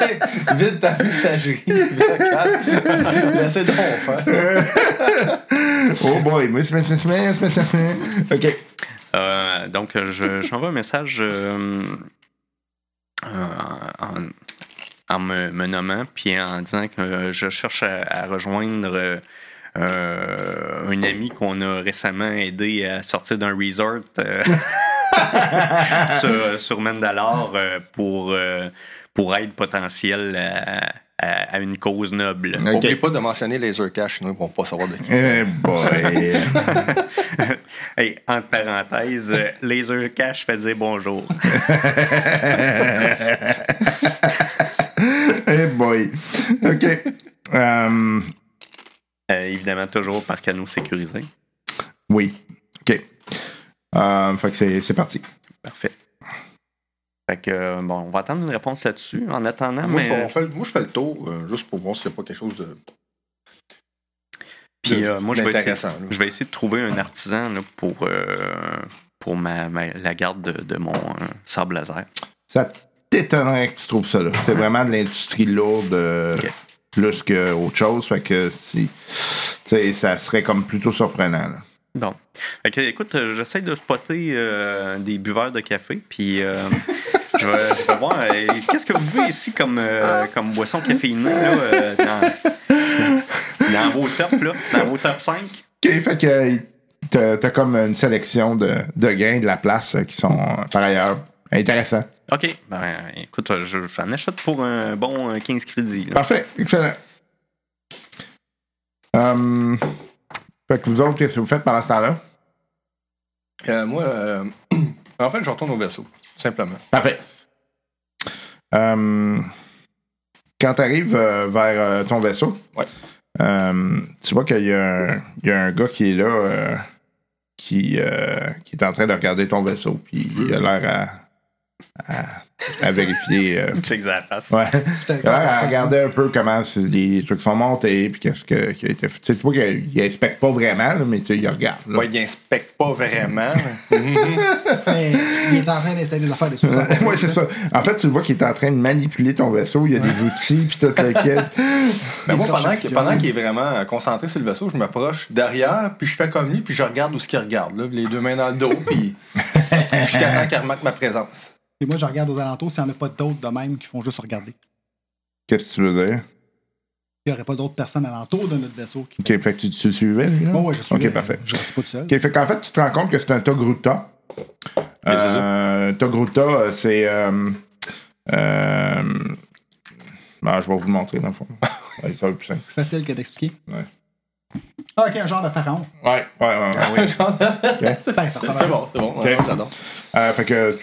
vide ta messagerie. Laissez donc faire. Oh boy. OK. Euh, donc, je- j'envoie un message euh, euh, en, en me, me nommant, puis en disant que je cherche à, à rejoindre euh, euh, un ami qu'on a récemment aidé à sortir d'un resort euh, sur, sur Mandalore euh, pour, euh, pour aide potentielle à, à- à une cause noble. OK. N'oubliez pas de mentionner Laser Cash, sinon ils vont pas savoir de qui. Eh boy. Hey, entre parenthèses, euh, Laser Cash fait dire bonjour. Boy. OK. Euh, Euh, évidemment, toujours par canaux sécurisés. oui. OK. Euh, fait que c'est- parti. Parfait. Fait que, bon, on va attendre une réponse là-dessus. En attendant, Moi, mais, je, fais- on fait- moi, je fais le tour, euh, juste pour voir s'il n'y a pas quelque chose de. puis, de- euh, moi, je vais, essayer, d'intéressant, là. je vais essayer de trouver un artisan là, pour, euh, pour ma, ma- la garde de, de mon euh, sable laser. Ça t'étonnerait que tu trouves ça là. C'est vraiment de l'industrie lourde euh, plus qu'autre chose. Fait que si. Ça serait comme plutôt surprenant. là. Bon. Fait que, écoute, euh, j'essaie de spotter euh, des buveurs de café, puis euh, je, vais, je vais voir euh, qu'est-ce que vous buvez ici comme, comme boisson caféinée là, dans, dans vos tops, là, dans vos top 5. OK, fait que t'as comme une sélection de, de grains de la place qui sont par ailleurs intéressants. OK. Ben, écoute, je- j'en achète pour un bon euh, 15 crédits. là. Parfait, excellent. Hum, fait que vous autres, qu'est-ce que vous faites pendant ce temps-là? Euh, moi, euh, en fait, je retourne au vaisseau, tout simplement. Parfait. Hum, quand tu arrives vers euh, ton vaisseau, Ouais. hum, tu vois qu'il y, a un- il y a un gars qui est là, euh, qui, euh, qui est en train de regarder ton vaisseau, puis il a l'air à à, à vérifier. euh, ça la face. ouais. À regarder un peu comment les trucs sont montés, puis qu'est-ce que- qui a été fait. Tu sais, tu vois qu'il inspecte pas vraiment, là, mais tu sais, il regarde. là. Ouais, il inspecte pas vraiment. Mais il est en train d'installer des affaires dessus. ouais, c'est ça. En fait, tu vois qu'il est en train de manipuler ton vaisseau. Il y a des outils, puis tout le kit. Mais moi, Il pendant pendant qu'il est vraiment concentré sur le vaisseau, je m'approche derrière, puis je fais comme lui, puis je regarde où ce qu'il regarde, là, les deux mains dans le dos, puis jusqu'à temps qu'il remarque ma présence. Et moi, je regarde aux alentours s'il n'y en a pas d'autres de même qui font juste regarder. Qu'est-ce que tu veux dire? Il n'y aurait pas d'autres personnes alentour de notre vaisseau qui. OK, fait que tu, tu le suivais, lui? Oh, ouais, je suis. OK, parfait. Je reste pas tout seul. OK, fait qu'en fait, tu te rends compte que c'est un Togruta. Euh, Togruta, euh, c'est... Euh, euh, ben, je vais vous le montrer, dans le fond. Ouais, ça va être plus simple. Facile que d'expliquer. Ouais. Ah, ok, un genre de pharaon. Ouais, ouais, ouais. ouais, oui. Ben, C'est bon, c'est bon. j'adore. Euh, fait que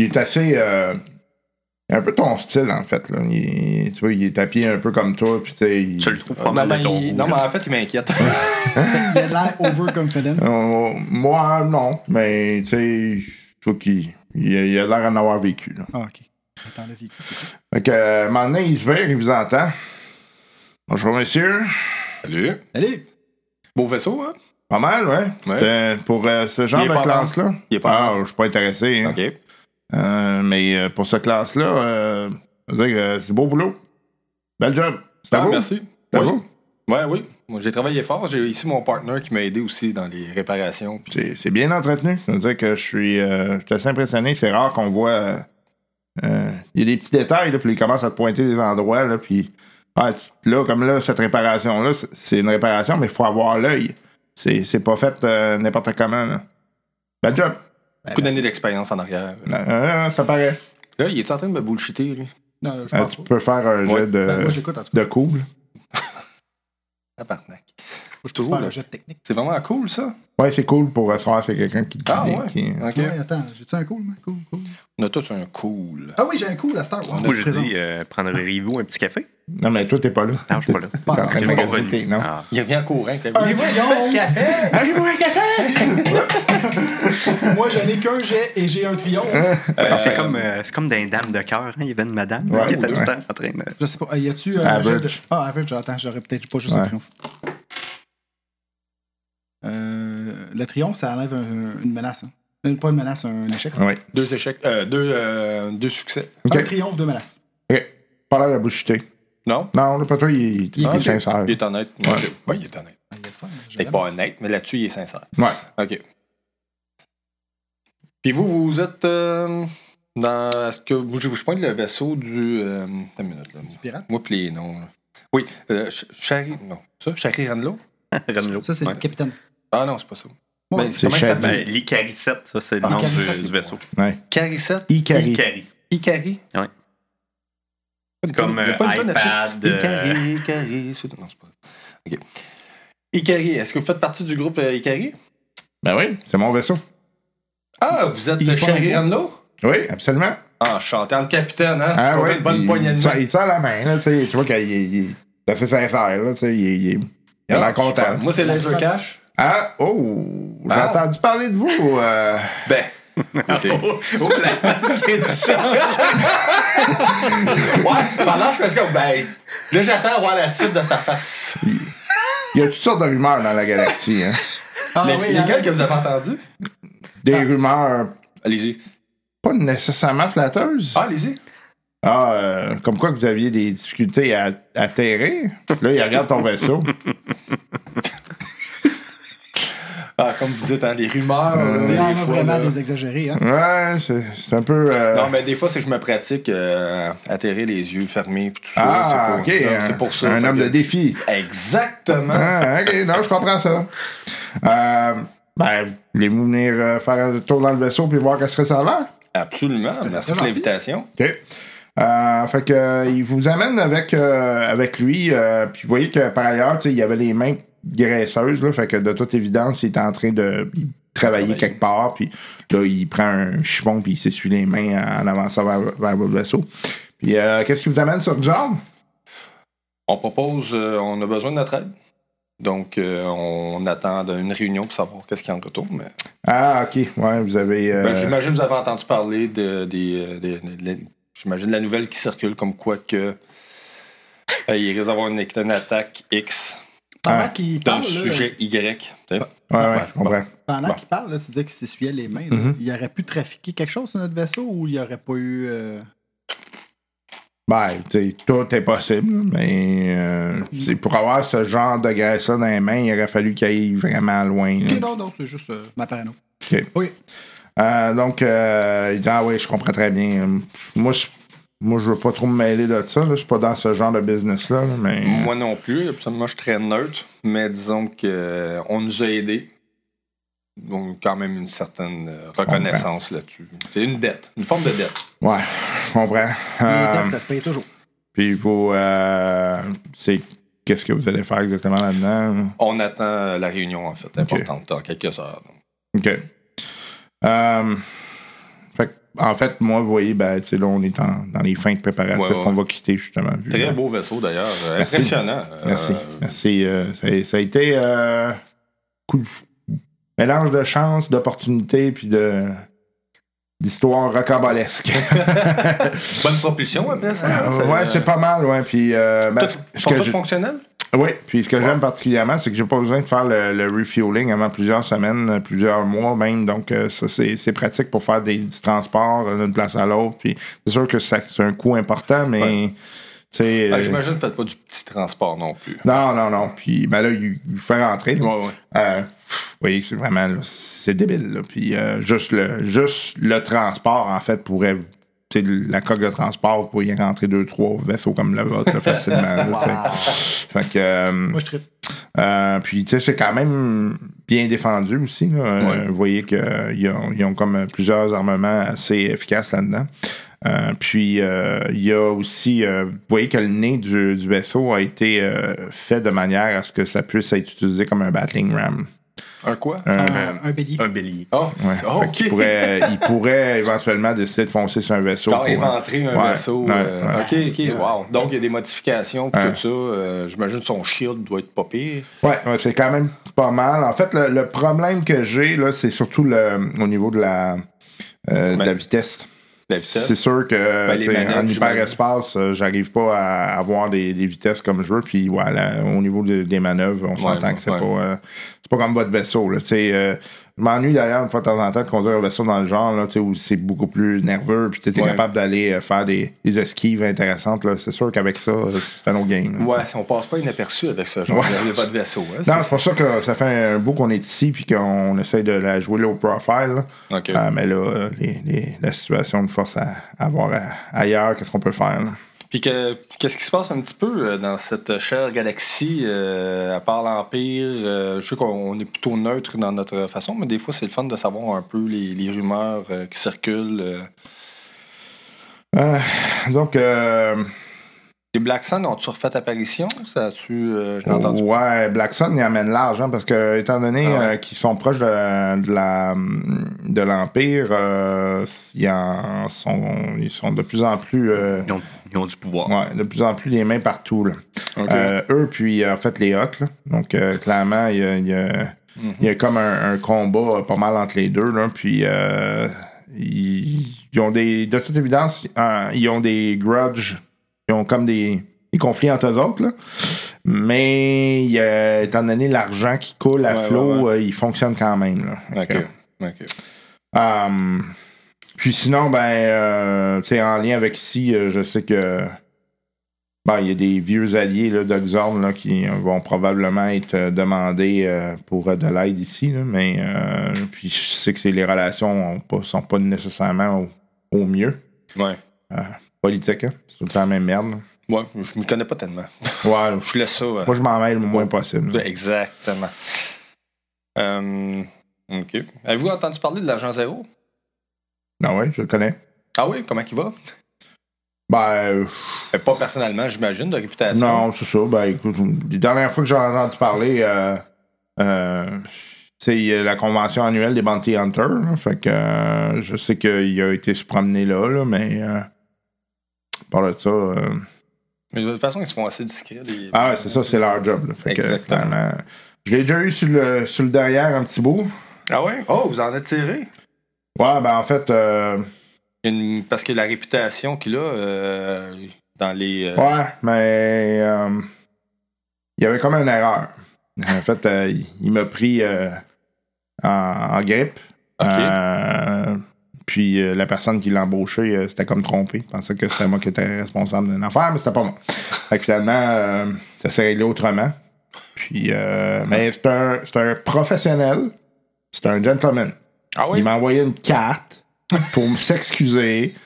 il est assez. euh, un peu ton style, en fait. Là. Il, tu vois, il est tapis un peu comme toi. Puis, tu sais, il- Tu le trouves pas Non, mal mais, de ton il- non, mais en fait, il m'inquiète. Il a de l'air overconfident. Euh, moi, non. Mais, tu sais, je trouve qu'il il a il a l'air d'en avoir vécu. Là. Ah, ok. Attends, le véhicule. Fait que, euh, maintenant, il se vire, il vous entend. Bonjour, monsieur. Salut. Allez! Beau vaisseau, hein? Pas mal, ouais. Pour euh, ce genre de pas classe-là? Il est pas Ah, je suis pas intéressé. hein. OK. Euh, mais euh, pour cette classe-là, euh, c'est beau boulot. Bel job. C'est à Ah, vous? merci. Oui. oui. Moi, j'ai travaillé fort. J'ai ici mon partner qui m'a aidé aussi dans les réparations. puis- C'est bien entretenu. Je veux dire que je suis, je suis assez impressionné. C'est rare qu'on voit. Il y a des petits détails, là, puis ils commencent à te pointer des endroits. Là, puis, ah, là, comme là, cette réparation-là, c'est- une réparation, mais il faut avoir l'œil. C'est pas fait euh, n'importe comment. Là. Bel job. Beaucoup d'années d'expérience en arrière. Euh, ça paraît. Là, il est en train de me bullshiter, lui? Non, je Euh, pense tu pas. peux faire un Ouais. jet de, Ben, moi, de cool. Tabarnak. Je là. un jet technique. C'est vraiment cool, ça. Ouais, c'est cool pour euh, savoir si c'est quelqu'un qui. Ah, ouais. qui- OK. Ouais, attends, j'ai-tu un cool, moi? Cool, cool. On a tous un cool. Ah oui, j'ai un cool à Star Wars. Moi, je dis, euh, prendriez-vous un petit café? Non, mais toi, t'es pas là. Non, je suis pas là. T'es en train de magasiner non? Ah. Il revient en courant. t'as vu? Un café? Arrive-moi un café! Moi, j'en ai qu'un jet et j'ai un triomphe. Euh, c'est comme, euh, c'est comme dans les dames de cœur. hein. Il y avait une madame Ouais, qui était ouais. tout le temps en train de. Je sais pas. euh, Y a-tu un jet de... Average. Ah, average, attends, j'aurais peut-être pas juste un triomphe. Le triomphe, ça enlève un- une menace. Hein. Euh, Pas une menace, un échec. Oui. Deux échecs. Euh, deux, euh, deux succès. Un triomphe, deux menaces. OK. Pas l'air de boucheter. Non? Non, là, pas toi, il, il, Il est sincère. Il est honnête. Ouais. Ouais, il est honnête. Ah, il est le fun. Il est pas honnête, mais là-dessus, il est sincère. Ouais. OK. Puis vous, vous êtes euh, dans. Est-ce que. Je, je pointe le vaisseau du. Euh, attends une minute, là. Pirate? Moi, puis les noms. là. Oui. Euh, Shari. Non. Ça? Shari Ranlo? Renlo. Ça, c'est Ouais. le capitaine. Ah non, c'est pas ça. Ouais, Ben, c'est comment il Shari. s'appelle? L'Icaricette, ça, c'est le Ah, nom du, du vaisseau. Ouais. Carissette? Ikari. Icari. Ikari? Ouais. C'est comme a euh, iPad. euh, Ikari, Ikari. c'est- Non, c'est pas ça. OK. Ikari, est-ce que vous faites partie du groupe euh, Ikari? Ben oui, c'est mon vaisseau. Ah, vous êtes est de Ranlo? Oui, absolument. Ah, chantant le capitaine, hein? Ah une bonne il- poignée de il, main. sent- il sent la main, là, tu vois qu'il il- il est assez sincère, là, tu sais. Il, il, il a l'air Ah, content. super. Moi, c'est Laser Cash. Ah, oh, j'ai Ah. entendu parler de vous. euh, Ben. écoutez. Oh, la face qui est du change. ouais, pendant je fais comme, ben. Là, j'attends voir la suite de sa face. Il y a toutes sortes de rumeurs dans la galaxie, hein. Ah Les- oui, il y en a- lesquelles que vous avez entendues? Des rumeurs Allez-y. pas nécessairement flatteuses. Ah, allez-y. Ah, euh, comme quoi que vous aviez des difficultés à à atterrir. Là, il regarde ton vaisseau. Ah, comme vous dites, hein, des rumeurs. euh, Il y en a des fois, vraiment là. des exagérés. Hein. Ouais, c'est un peu. euh, Non, mais des fois, c'est que je me pratique euh, à atterrir les yeux fermés pis tout ça. ah, c'est pour, ok. c'est pour ça. Un homme que- de défi. Exactement. Ah, ok, non, je comprends ça. Euh, ben, voulez-vous venir euh, faire un tour dans le vaisseau puis voir qu'est-ce que ça a l'air? Absolument. Merci pour l'invitation. OK. Euh, fait que, euh, il vous amène avec, euh, avec lui. euh, puis vous voyez que par ailleurs, il y avait les mains graisseuses. Là, fait que de toute évidence, il est en train de il travailler Travailler. quelque part. Puis là, il prend un chiffon puis il s'essuie les mains en avançant vers, vers votre vaisseau. Puis euh, qu'est-ce qui vous amène sur job? On propose, euh, on a besoin de notre aide. Donc, euh, on attend une réunion pour savoir qu'est-ce qu'il y a en retour. Mais... Ah, ok. Ouais, vous avez. Ben, J'imagine que vous avez entendu parler de, J'imagine la nouvelle qui circule comme quoi que. il risque d'avoir une, une attaque X Pendant qu'il d'un parle, là, sujet Y. tu sais. ouais, ouais, comprends. pendant Bon. qu'il parle, là, tu disais qu'il s'essuyait les mains. Mhm. Il aurait pu trafiquer quelque chose sur notre vaisseau ou il n'y aurait pas eu. euh, Ben, tu sais, tout est possible, mais euh, c'est pour avoir ce genre de graisse-là dans les mains, il aurait fallu qu'il aille vraiment loin. là. Ok, non, non, c'est juste euh, ma parano. Ok. Oui. Euh, donc, euh, il dit Ah oui, je comprends très bien. Moi, je, moi, je veux pas trop me mêler de ça. là. Je suis pas dans ce genre de business-là. là, mais. Moi non plus. Absolument, je suis très neutre. Mais disons qu'on nous a aidés. Donc, quand même une certaine euh, reconnaissance là-dessus. C'est une dette. Une forme de dette. Ouais, je comprends. Les Euh, dettes, ça se paye toujours. puis vous. euh, c'est. Qu'est-ce que vous allez faire exactement là-dedans? On attend la réunion, en fait, importante, dans quelques heures. OK. Euh, en fait, moi, vous voyez, ben, tu sais, là, on est en- dans les fins de préparatifs. Ouais, ouais. On va quitter, justement. Très euh, beau vaisseau, d'ailleurs. Euh, Merci. Impressionnant. Merci. Euh, Merci. euh, ça, a- ça a été euh, coup- mélange de chance, d'opportunité, puis de d'histoire rocambolesque. bonne propulsion, après ça. Ça- ouais, c'est pas mal, ouais. Puis, ben, Tout, sont je- fonctionnels? Oui, puis ce que j'aime particulièrement, c'est que j'ai pas besoin de faire le, le refueling avant plusieurs semaines, plusieurs mois même. Donc, euh, ça, c'est c'est pratique pour faire des, du transport d'une place à l'autre. Puis, c'est sûr que ça- c'est un coût important, mais, Ouais. tu sais. Ben, J'imagine que vous ne faites pas du petit transport non plus. non, non, non. Puis, ben là, il, il fait rentrer. Ouais, ouais. Euh, vous voyez, c'est vraiment, là, c'est débile. Là. Puis euh, juste, le, juste le transport, en fait, pourrait. Tu sais, la coque de transport, vous pourriez rentrer deux, trois vaisseaux comme le vôtre là, facilement. là, tu sais. Fait que. euh, Moi, je tripe. euh, puis, tu sais, c'est quand même bien défendu aussi. là. Euh, Ouais. Vous voyez qu'ils ont, ils ont comme plusieurs armements assez efficaces là-dedans. Euh, puis, euh, il y a aussi, euh, vous voyez que le nez du, du vaisseau a été euh, fait de manière à ce que ça puisse être utilisé comme un battling ram. Un quoi? Un- Un, un bélier. Un bélier. Oh, Ouais. oh, pourrait, il pourrait éventuellement décider de foncer sur un vaisseau. Pour- euh, éventrer un Ouais, vaisseau. ouais, euh, ouais. OK, OK, wow. Donc, il y a des modifications pour Ouais. tout ça. Euh, J'imagine que son shield doit être pas pire. Ouais, ouais, c'est quand même pas mal. En fait, le, le problème que j'ai, là, c'est surtout le, au niveau de la, euh, de la vitesse. C'est sûr que Ben, en hyperespace, euh, j'arrive pas à avoir des, des vitesses comme je veux. Puis voilà, au niveau de- des manœuvres, on s'entend ouais, que c'est ouais. pas euh, c'est pas comme votre vaisseau. Là, M'ennuie d'ailleurs une fois de temps en temps de conduire un vaisseau dans le genre là, où c'est beaucoup plus nerveux. Puis tu es Ouais. capable d'aller euh, faire des, des esquives intéressantes. là. C'est sûr qu'avec ça, c'est un autre game. là, Ouais, on passe pas inaperçu avec ce genre Ouais. de vaisseau. Hein, Non, c'est pour ça que ça fait un bout qu'on est ici puis qu'on essaie de la jouer low profile. là. OK. Euh, mais là, euh, les- les- la situation nous force à, à voir ailleurs qu'est-ce qu'on peut faire. là. Puis que- qu'est-ce qui se passe un petit peu euh, dans cette chère galaxie, euh, à part l'Empire? euh, je sais qu'on est plutôt neutre dans notre façon, mais des fois, c'est le fun de savoir un peu les, rumeurs qui circulent. donc, Les Black Sun ont-tu refait apparition? Ça a-tu... euh, je l'ai entendu. ouais, Black Sun, il amène l'argent parce que, étant donné Ah ouais. euh, qu'ils sont proches de, de la de l'Empire, euh, ils, en sont, ils sont de plus en plus. euh, Ils ont, ils ont du pouvoir. ouais, de plus en plus les mains partout. Là. Euh, eux, puis en fait, les Hawks. là. Donc, euh, clairement, il y a, il y a- Mhm. il y a comme un, un combat pas mal entre les deux. Là, puis, euh, ils, ils ont des. De toute évidence, euh, ils ont des grudges. Ils ont comme des, des conflits entre eux autres. Là. Mais, il étant donné l'argent qui coule à Ouais, flot, ouais, euh, ils fonctionnent quand même. Là. OK. Euh, puis sinon, ben, euh, tu sais, en lien avec ici, euh, je sais que ben, il y a des vieux alliés d'Oxorn là, qui vont probablement être demandés euh, pour de l'aide ici, là, mais euh, puis je sais que c'est- les relations pas, sont pas nécessairement au, au mieux. Ouais. Politique, hein? c'est tout le temps la même merde. Ouais, je m'y connais pas tellement. Ouais, Je laisse ça. euh, moi je m'en mêle le moins possible. là. Exactement. Euh, OK. Avez-vous entendu parler de l'agent zéro? Ah ouais, je le connais. Ah oui, comment il va? Ben, euh, Pas personnellement, j'imagine, de réputation. Non, c'est ça. Ben, écoute, les dernières fois que j'ai entendu parler, c'est la convention annuelle des Bounty Hunters. là. fait que je sais qu'il a été se promener là, là mais euh, par de ça, euh, Mais de toute façon, ils se font assez discrets. Les... Ah ouais, c'est ça, c'est leur job. là. Fait que, Exactement. euh, je l'ai déjà eu sur le, sur le derrière un petit bout. Ah ouais? Oh, vous en êtes tiré? Ouais, ben en fait, euh, Une- Parce que la réputation qu'il a euh, dans les. euh, ouais, mais il y avait comme une erreur. En fait, il- m'a pris en, en grippe. Ok. Puis euh, la personne qui l'a embauché, euh, c'était comme trompé. Il pensait que c'était moi qui étais responsable d'une affaire, mais c'était pas moi. Fait que finalement, euh, ça s'est réglé autrement. Puis, euh, mais c'est un, c'est un professionnel. C'est un gentleman. Ah oui? Il m'a envoyé une carte pour s'excuser.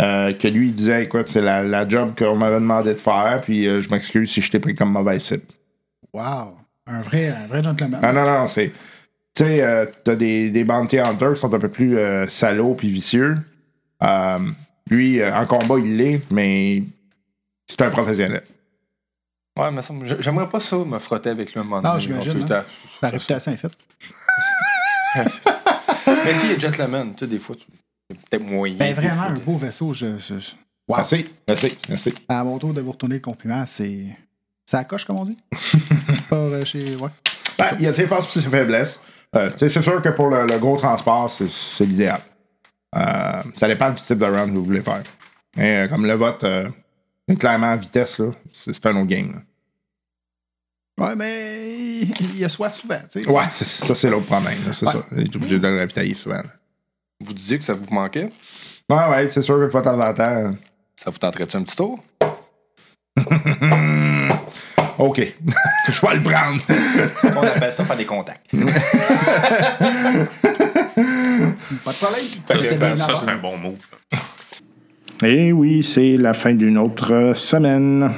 euh, que lui, il disait, écoute, c'est la, la job qu'on m'avait demandé de faire, puis euh, je m'excuse si je t'ai pris comme mauvaise cible. Wow. Un vrai, un vrai gentleman. Ah non, non, c'est. Tu sais, euh, t'as des, des bounty hunters qui sont un peu plus euh, salauds puis vicieux. Euh, lui, euh, en combat, il l'est, mais c'est un professionnel. Ouais, mais ça, me- j'aimerais pas ça me frotter avec lui un moment Ah, j'imagine, le hein. La réputation est faite. Mais s'il est gentleman, tu sais, des fois, tu c'est peut-être moyen. Ben, vraiment, fois. un beau vaisseau. Je, je- je- Wow. Merci, merci, merci. À mon tour de vous retourner le compliment, c'est. Ça coche, comme on dit? Pas chez. Ouais. Ben, il y a ses forces et ses faiblesses. Euh, c'est sûr que pour le, le gros transport, c'est, l'idéal. Euh, ça dépend du type de run que vous voulez faire. Mais euh, comme le vote, euh, clairement, vitesse, là, c'est, un autre game. là. Ouais, mais il y a soif souvent, tu sais. Ouais, ça, c'est l'autre problème. là, c'est Ouais. ça. Il est obligé de le ravitailler souvent. là. Vous disiez que ça vous manquait? Ouais, ouais, c'est sûr que de temps en temps. Ça vous tenterait-tu un petit tour? OK. Je vais le prendre. On appelle ça faire des contacts. Pas de problème. Fait que, ben, ça, c'est un bon move. Et oui, c'est la fin d'une autre semaine.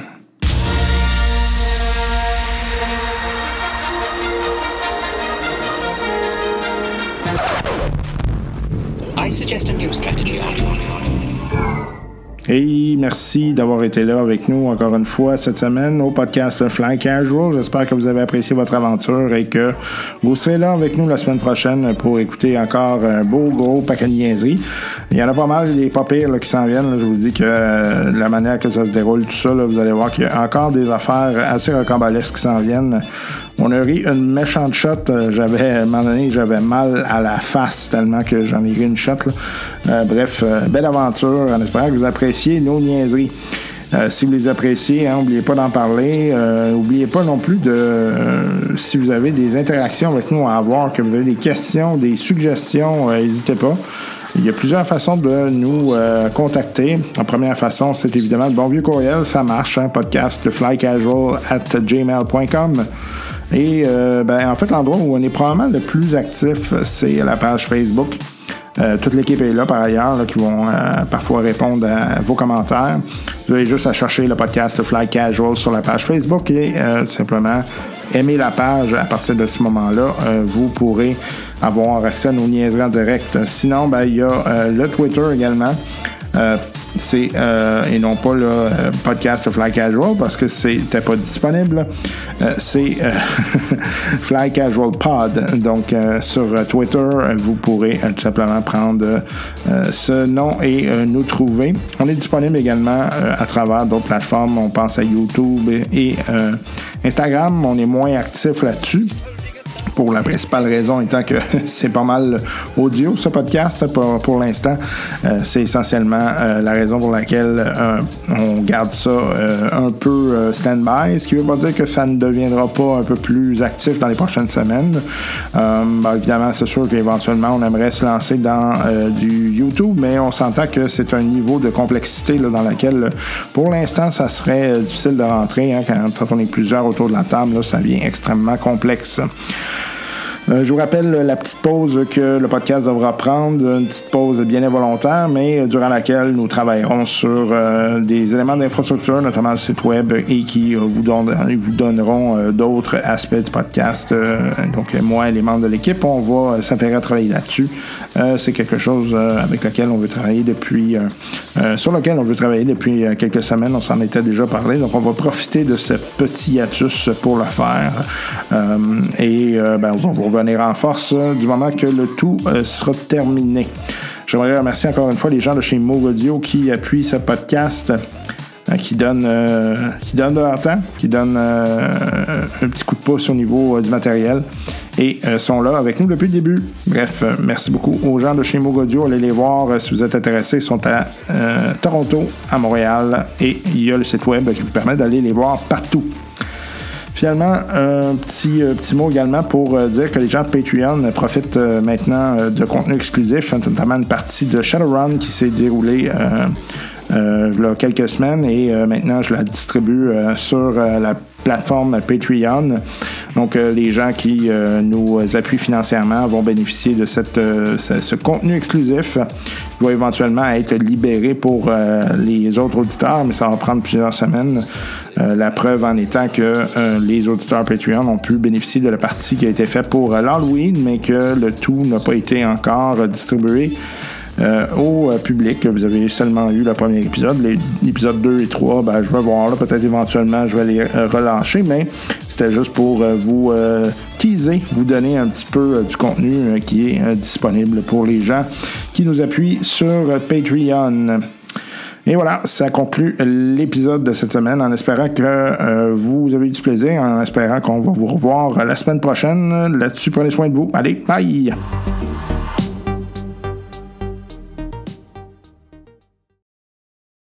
I suggest a new strategy, Arthur. Et merci d'avoir été là avec nous encore une fois cette semaine au podcast Fly Casual. J'espère que vous avez apprécié votre aventure et que vous serez là avec nous la semaine prochaine pour écouter encore un beau gros paquet de niaiseries. Il y en a pas mal des pas pires qui s'en viennent. Je vous dis que euh, la manière que ça se déroule, tout ça, vous allez voir qu'il y a encore des affaires assez rocambolesques qui s'en viennent. On a ri une méchante shot. Euh, J'avais, à un moment donné, j'avais mal à la face tellement que j'en ai ri une shot. là. Euh, bref, euh, belle aventure. En espérant que vous appréciez nos niaiseries. Euh, si vous les appréciez, hein, n'oubliez pas d'en parler. Euh, N'oubliez pas non plus de euh, si vous avez des interactions avec nous à avoir, que vous avez des questions, des suggestions, euh, n'hésitez pas. Il y a plusieurs façons de nous euh, contacter. La première façon, c'est évidemment le bon vieux courriel. Ça marche, hein, podcast flycasual at gmail.com. Et euh, ben, en fait, l'endroit où on est probablement le plus actif, c'est la page Facebook. Euh, toute l'équipe est là par ailleurs, qui vont euh, parfois répondre à vos commentaires. Vous avez juste à chercher le podcast Fly Casual sur la page Facebook et tout simplement aimer la page. À partir de ce moment-là, vous pourrez avoir accès à nos niaiseries en direct. Sinon, ben, il y a le Twitter également. C'est euh, et non pas le euh, podcast Fly Casual parce que c'était pas disponible. Euh, c'est euh, Fly Casual Pod. Donc sur Twitter, vous pourrez tout simplement prendre ce nom et nous trouver. On est disponible également à travers d'autres plateformes. On pense à YouTube et, Instagram. On est moins actif là-dessus pour la principale raison étant que c'est pas mal audio ce podcast pour, pour l'instant. Euh, c'est essentiellement euh, la raison pour laquelle euh, on garde ça un peu stand-by, ce qui veut pas dire que ça ne deviendra pas un peu plus actif dans les prochaines semaines. Ben, évidemment, c'est sûr qu'éventuellement on aimerait se lancer dans du YouTube, mais on s'entend que c'est un niveau de complexité là, dans lequel pour l'instant ça serait difficile de rentrer hein, quand, quand on est plusieurs autour de la table, là, ça devient extrêmement complexe. Euh, je vous rappelle la petite pause que le podcast devra prendre, une petite pause bien involontaire, mais durant laquelle nous travaillerons sur euh, des éléments d'infrastructure, notamment le site web, et qui euh, vous, donne- vous donneront d'autres aspects du podcast. Donc, moi et les membres de l'équipe, on va s'affairer à travailler là-dessus. C'est quelque chose avec lequel on veut travailler depuis, sur lequel on veut travailler depuis quelques semaines. On s'en était déjà parlé, donc on va profiter de ce petit hiatus pour le faire. Et ben, on va revenir en force euh, du moment que le tout euh, sera terminé. J'aimerais remercier encore une fois les gens de chez Move Audio qui appuient ce podcast. euh, qui donnent euh, qui donnent de leur temps, qui donnent un petit coup de pouce au niveau du matériel et sont là avec nous depuis le début. Bref, merci beaucoup aux gens de chez Mogodio. Allez les voir si vous êtes intéressés. Ils sont à Toronto, à Montréal et il y a le site web qui vous permet d'aller les voir partout. Finalement, un petit, euh, petit mot également pour euh, dire que les gens de Patreon euh, profitent maintenant de contenu exclusif, notamment une partie de Shadowrun qui s'est déroulée il y a quelques semaines et maintenant je la distribue sur la plateforme Patreon. Donc euh, les gens qui euh, nous appuient financièrement vont bénéficier de cette, euh, ce, ce contenu exclusif qui va éventuellement être libéré pour les autres auditeurs, mais ça va prendre plusieurs semaines. Euh, la preuve en étant que euh, les auditeurs Patreon ont pu bénéficier de la partie qui a été faite pour l'Halloween, mais que le tout n'a pas été encore distribué euh, au euh, public. Vous avez seulement eu le premier épisode. Les épisodes 2 et 3, ben, je vais voir. Peut-être éventuellement, je vais les euh, relâcher, mais c'était juste pour vous teaser, vous donner un petit peu du contenu qui est disponible pour les gens qui nous appuient sur Patreon. Et voilà, ça conclut l'épisode de cette semaine en espérant que vous avez eu du plaisir, en espérant qu'on va vous revoir la semaine prochaine. Là-dessus, prenez soin de vous. Allez, bye!